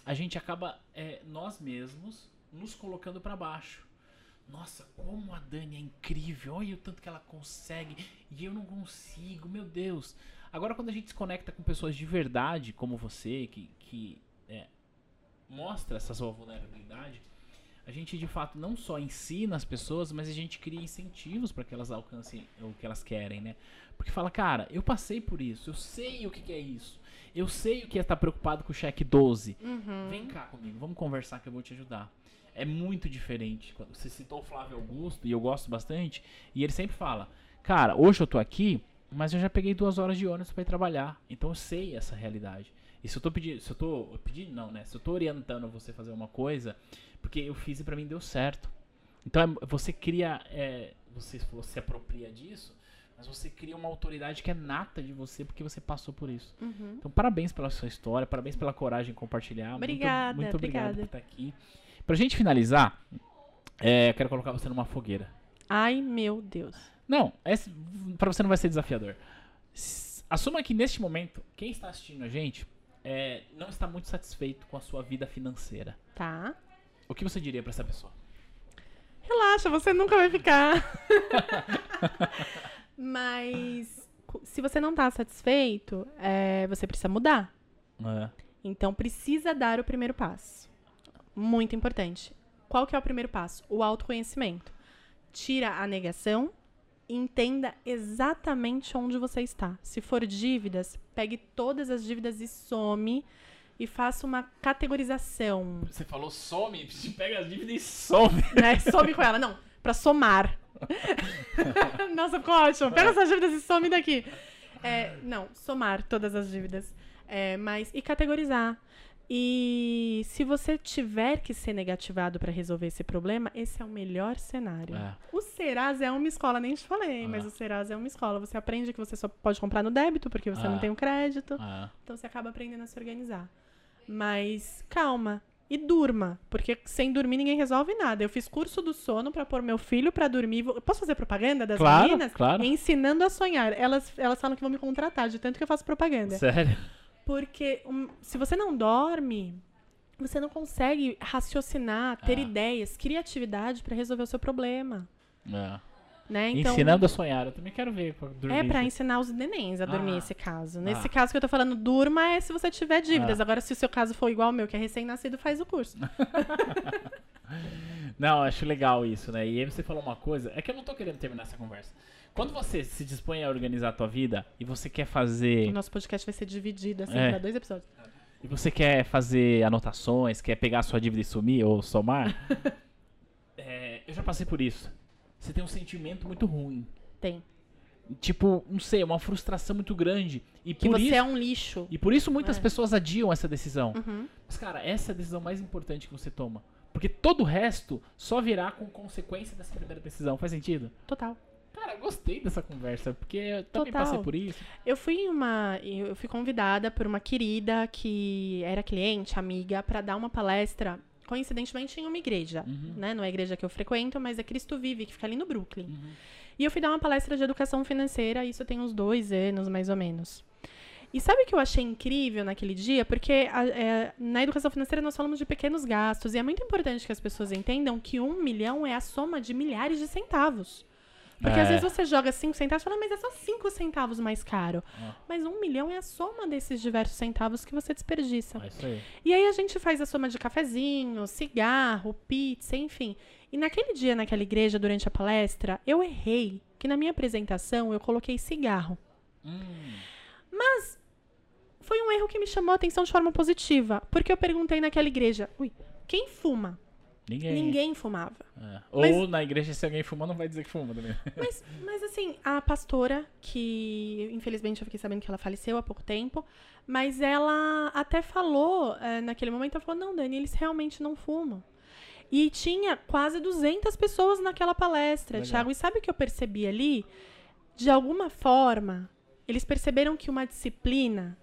a gente acaba é, nós mesmos nos colocando para baixo. Nossa, como a Dani é incrível, olha o tanto que ela consegue e eu não consigo, meu Deus. Agora, quando a gente se conecta com pessoas de verdade, como você, que, que é, mostra essa sua vulnerabilidade, a gente de fato não só ensina as pessoas, mas a gente cria incentivos para que elas alcancem o que elas querem, né? Porque fala, cara, eu passei por isso, eu sei o que, que é isso, eu sei o que é estar preocupado com o cheque 12. Uhum. Vem cá comigo, vamos conversar que eu vou te ajudar. É muito diferente. Você citou o Flávio Augusto, e eu gosto bastante, e ele sempre fala, cara, hoje eu tô aqui, mas eu já peguei duas horas de ônibus para ir trabalhar, então eu sei essa realidade. E se eu tô pedindo, se eu tô pedindo não, né? Se eu tô orientando você a fazer uma coisa, porque eu fiz e para mim deu certo. Então é, você cria, é, você, você se apropria disso, mas você cria uma autoridade que é nata de você porque você passou por isso. Uhum. Então parabéns pela sua história, parabéns pela coragem em compartilhar. Obrigada, muito, muito obrigado obrigada. por estar aqui. Pra gente finalizar, é, quero colocar você numa fogueira. Ai, meu Deus. Não, esse, pra você não vai ser desafiador. Assuma que neste momento, quem está assistindo a gente é, não está muito satisfeito com a sua vida financeira. Tá. O que você diria pra essa pessoa? Relaxa, você nunca vai ficar. Mas se você não tá satisfeito, é, você precisa mudar. É. Então precisa dar o primeiro passo. Muito importante. Qual que é o primeiro passo? O autoconhecimento. Tira a negação, entenda exatamente onde você está. Se for dívidas, pegue todas as dívidas e some e faça uma categorização. Você falou some, pega as dívidas e some. né? Some com ela. Não, pra somar. Nossa, ficou ótimo. Pega essas dívidas e some daqui. É, não, somar todas as dívidas. É, mas, e categorizar. E se você tiver que ser negativado pra resolver esse problema, esse é o melhor cenário. É. O Serasa é uma escola, nem te falei, Ah. mas o Serasa é uma escola. Você aprende que você só pode comprar no débito, porque você Ah. não tem o crédito. Ah, Então você acaba aprendendo a se organizar. Mas calma e durma, porque sem dormir ninguém resolve nada. Eu fiz curso do sono pra pôr meu filho pra dormir. Posso fazer propaganda das Claro, meninas? claro. Ensinando a sonhar. Elas, elas falam que vão me contratar, de tanto que eu faço propaganda. sério? Porque um, se você não dorme, você não consegue raciocinar, ter Ah. ideias, criatividade pra resolver o seu problema. É. Né? Então, Ensinando a sonhar, eu também quero ver. dormir. É pra ensinar os nenéns a dormir Ah. esse caso. Nesse Ah. caso que eu tô falando, durma é se você tiver dívidas. Ah. Agora, se o seu caso for igual ao meu, que é recém-nascido, faz o curso. Não, acho legal isso, né? E aí você falou uma coisa, é que eu não tô querendo terminar essa conversa. Quando você se dispõe a organizar a tua vida e você quer O fazer nosso podcast vai ser dividido, assim, É. pra dois episódios. e você quer fazer anotações, quer pegar a sua dívida e sumir ou somar, é, eu já passei por isso. Você tem um sentimento muito ruim. Tem. Tipo, não sei, uma frustração muito grande. E Que por você isso, é um lixo. e por isso muitas É. pessoas adiam essa decisão. Uhum. Mas, cara, essa é a decisão mais importante que você toma. Porque todo o resto só virá com consequência dessa primeira decisão. Faz sentido? Total. Cara, gostei dessa conversa, porque eu também Total. passei por isso. Eu fui uma. Eu fui convidada por uma querida que era cliente, amiga, pra dar uma palestra. Coincidentemente em uma igreja, Uhum. né? Não é a igreja que eu frequento, mas é Cristo Vive, que fica ali no Brooklyn. E eu fui dar uma palestra de educação financeira, isso tem uns dois anos, mais ou menos. E sabe o que eu achei incrível naquele dia? Porque a- é, na educação financeira nós falamos de pequenos gastos, e é muito importante que as pessoas entendam que um milhão é a soma de milhares de centavos. Porque É. às vezes você joga cinco centavos e fala, mas é só cinco centavos mais caro. Ah. Mas um milhão é a soma desses diversos centavos que você desperdiça. É isso aí. E aí a gente faz a soma de cafezinho, cigarro, pizza, enfim. E naquele dia, naquela igreja, durante a palestra, eu errei que na minha apresentação eu coloquei cigarro. Hum, Foi um erro que me chamou a atenção de forma positiva, porque eu perguntei naquela igreja, ui, quem fuma? ninguém. Ninguém fumava. É. Mas- Ou na igreja, se alguém fuma, não vai dizer que fuma também. Mas, mas assim, a pastora, que infelizmente eu fiquei sabendo que ela faleceu há pouco tempo, mas ela até falou, eh, naquele momento, ela falou, não, Dani, eles realmente não fumam. E tinha quase 200 pessoas naquela palestra, Legal. Thiago. E sabe o que eu percebi ali? de alguma forma, eles perceberam que uma disciplina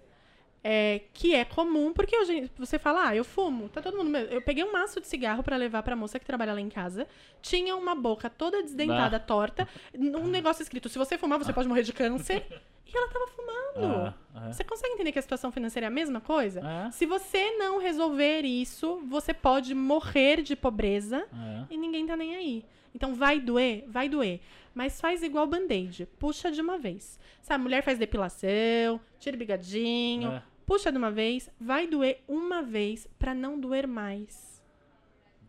é, que é comum, porque hoje você fala, ah, eu fumo, tá todo mundo. Eu peguei um maço de cigarro para levar pra moça que trabalha lá em casa, tinha uma boca toda desdentada, torta, um negócio escrito: se você fumar, você pode morrer de câncer. E ela tava fumando. Ah, ah. Você consegue entender que a situação financeira é a mesma coisa? É. Se você não resolver isso, você pode morrer de pobreza É. e ninguém tá nem aí. Então vai doer, vai doer. Mas faz igual band-aid, puxa de uma vez. Sabe, mulher faz depilação, tira o bigadinho, É. puxa de uma vez, vai doer uma vez pra não doer mais.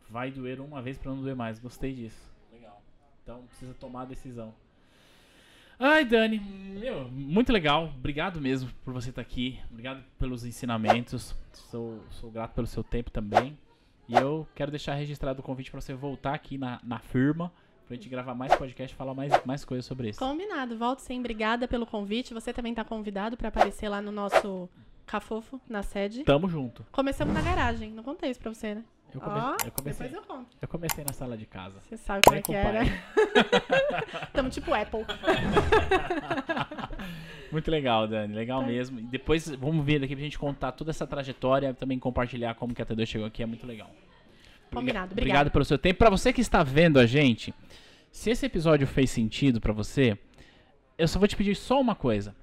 Vai doer uma vez pra não doer mais. Gostei disso. Legal. Então precisa tomar a decisão. Ai, Dani, meu, muito legal. Obrigado mesmo por você estar aqui. Obrigado pelos ensinamentos. Sou, sou grato pelo seu tempo também. E eu quero deixar registrado o convite para você voltar aqui na, na firma pra gente gravar mais podcast e falar mais, mais coisas sobre isso. Combinado, volto sim, obrigada pelo convite. Você também tá convidado pra aparecer lá no nosso Cafofo, na sede. Tamo junto. Começamos na garagem, não contei isso pra você, né? Eu, come- Ó, eu comecei, Depois eu conto. eu comecei na sala de casa. Você sabe como é que o é, né? Tamo tipo Apple. Muito legal, Dani. Legal Tá. mesmo. E depois vamos ver daqui pra gente contar toda essa trajetória, também compartilhar como que a T2 chegou aqui, é muito legal. Combinado, Obrigado obrigada. pelo seu tempo. Pra você que está vendo a gente, se esse episódio fez sentido pra você, eu só vou te pedir só uma coisa.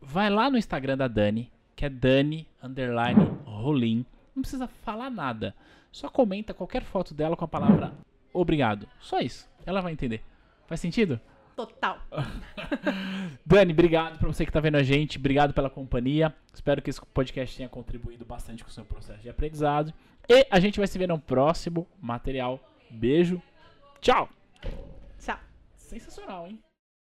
Vai lá no Instagram da Dani, que é Dani underline Rolim. Não precisa falar nada. Só comenta qualquer foto dela com a palavra obrigado. Só isso. Ela vai entender. Faz sentido? Total. Dani, obrigado pra você que tá vendo a gente, obrigado pela companhia. Espero que esse podcast tenha contribuído bastante com o seu processo de aprendizado. E a gente vai se ver no próximo material. Beijo. Tchau. Tchau. Sensacional, hein?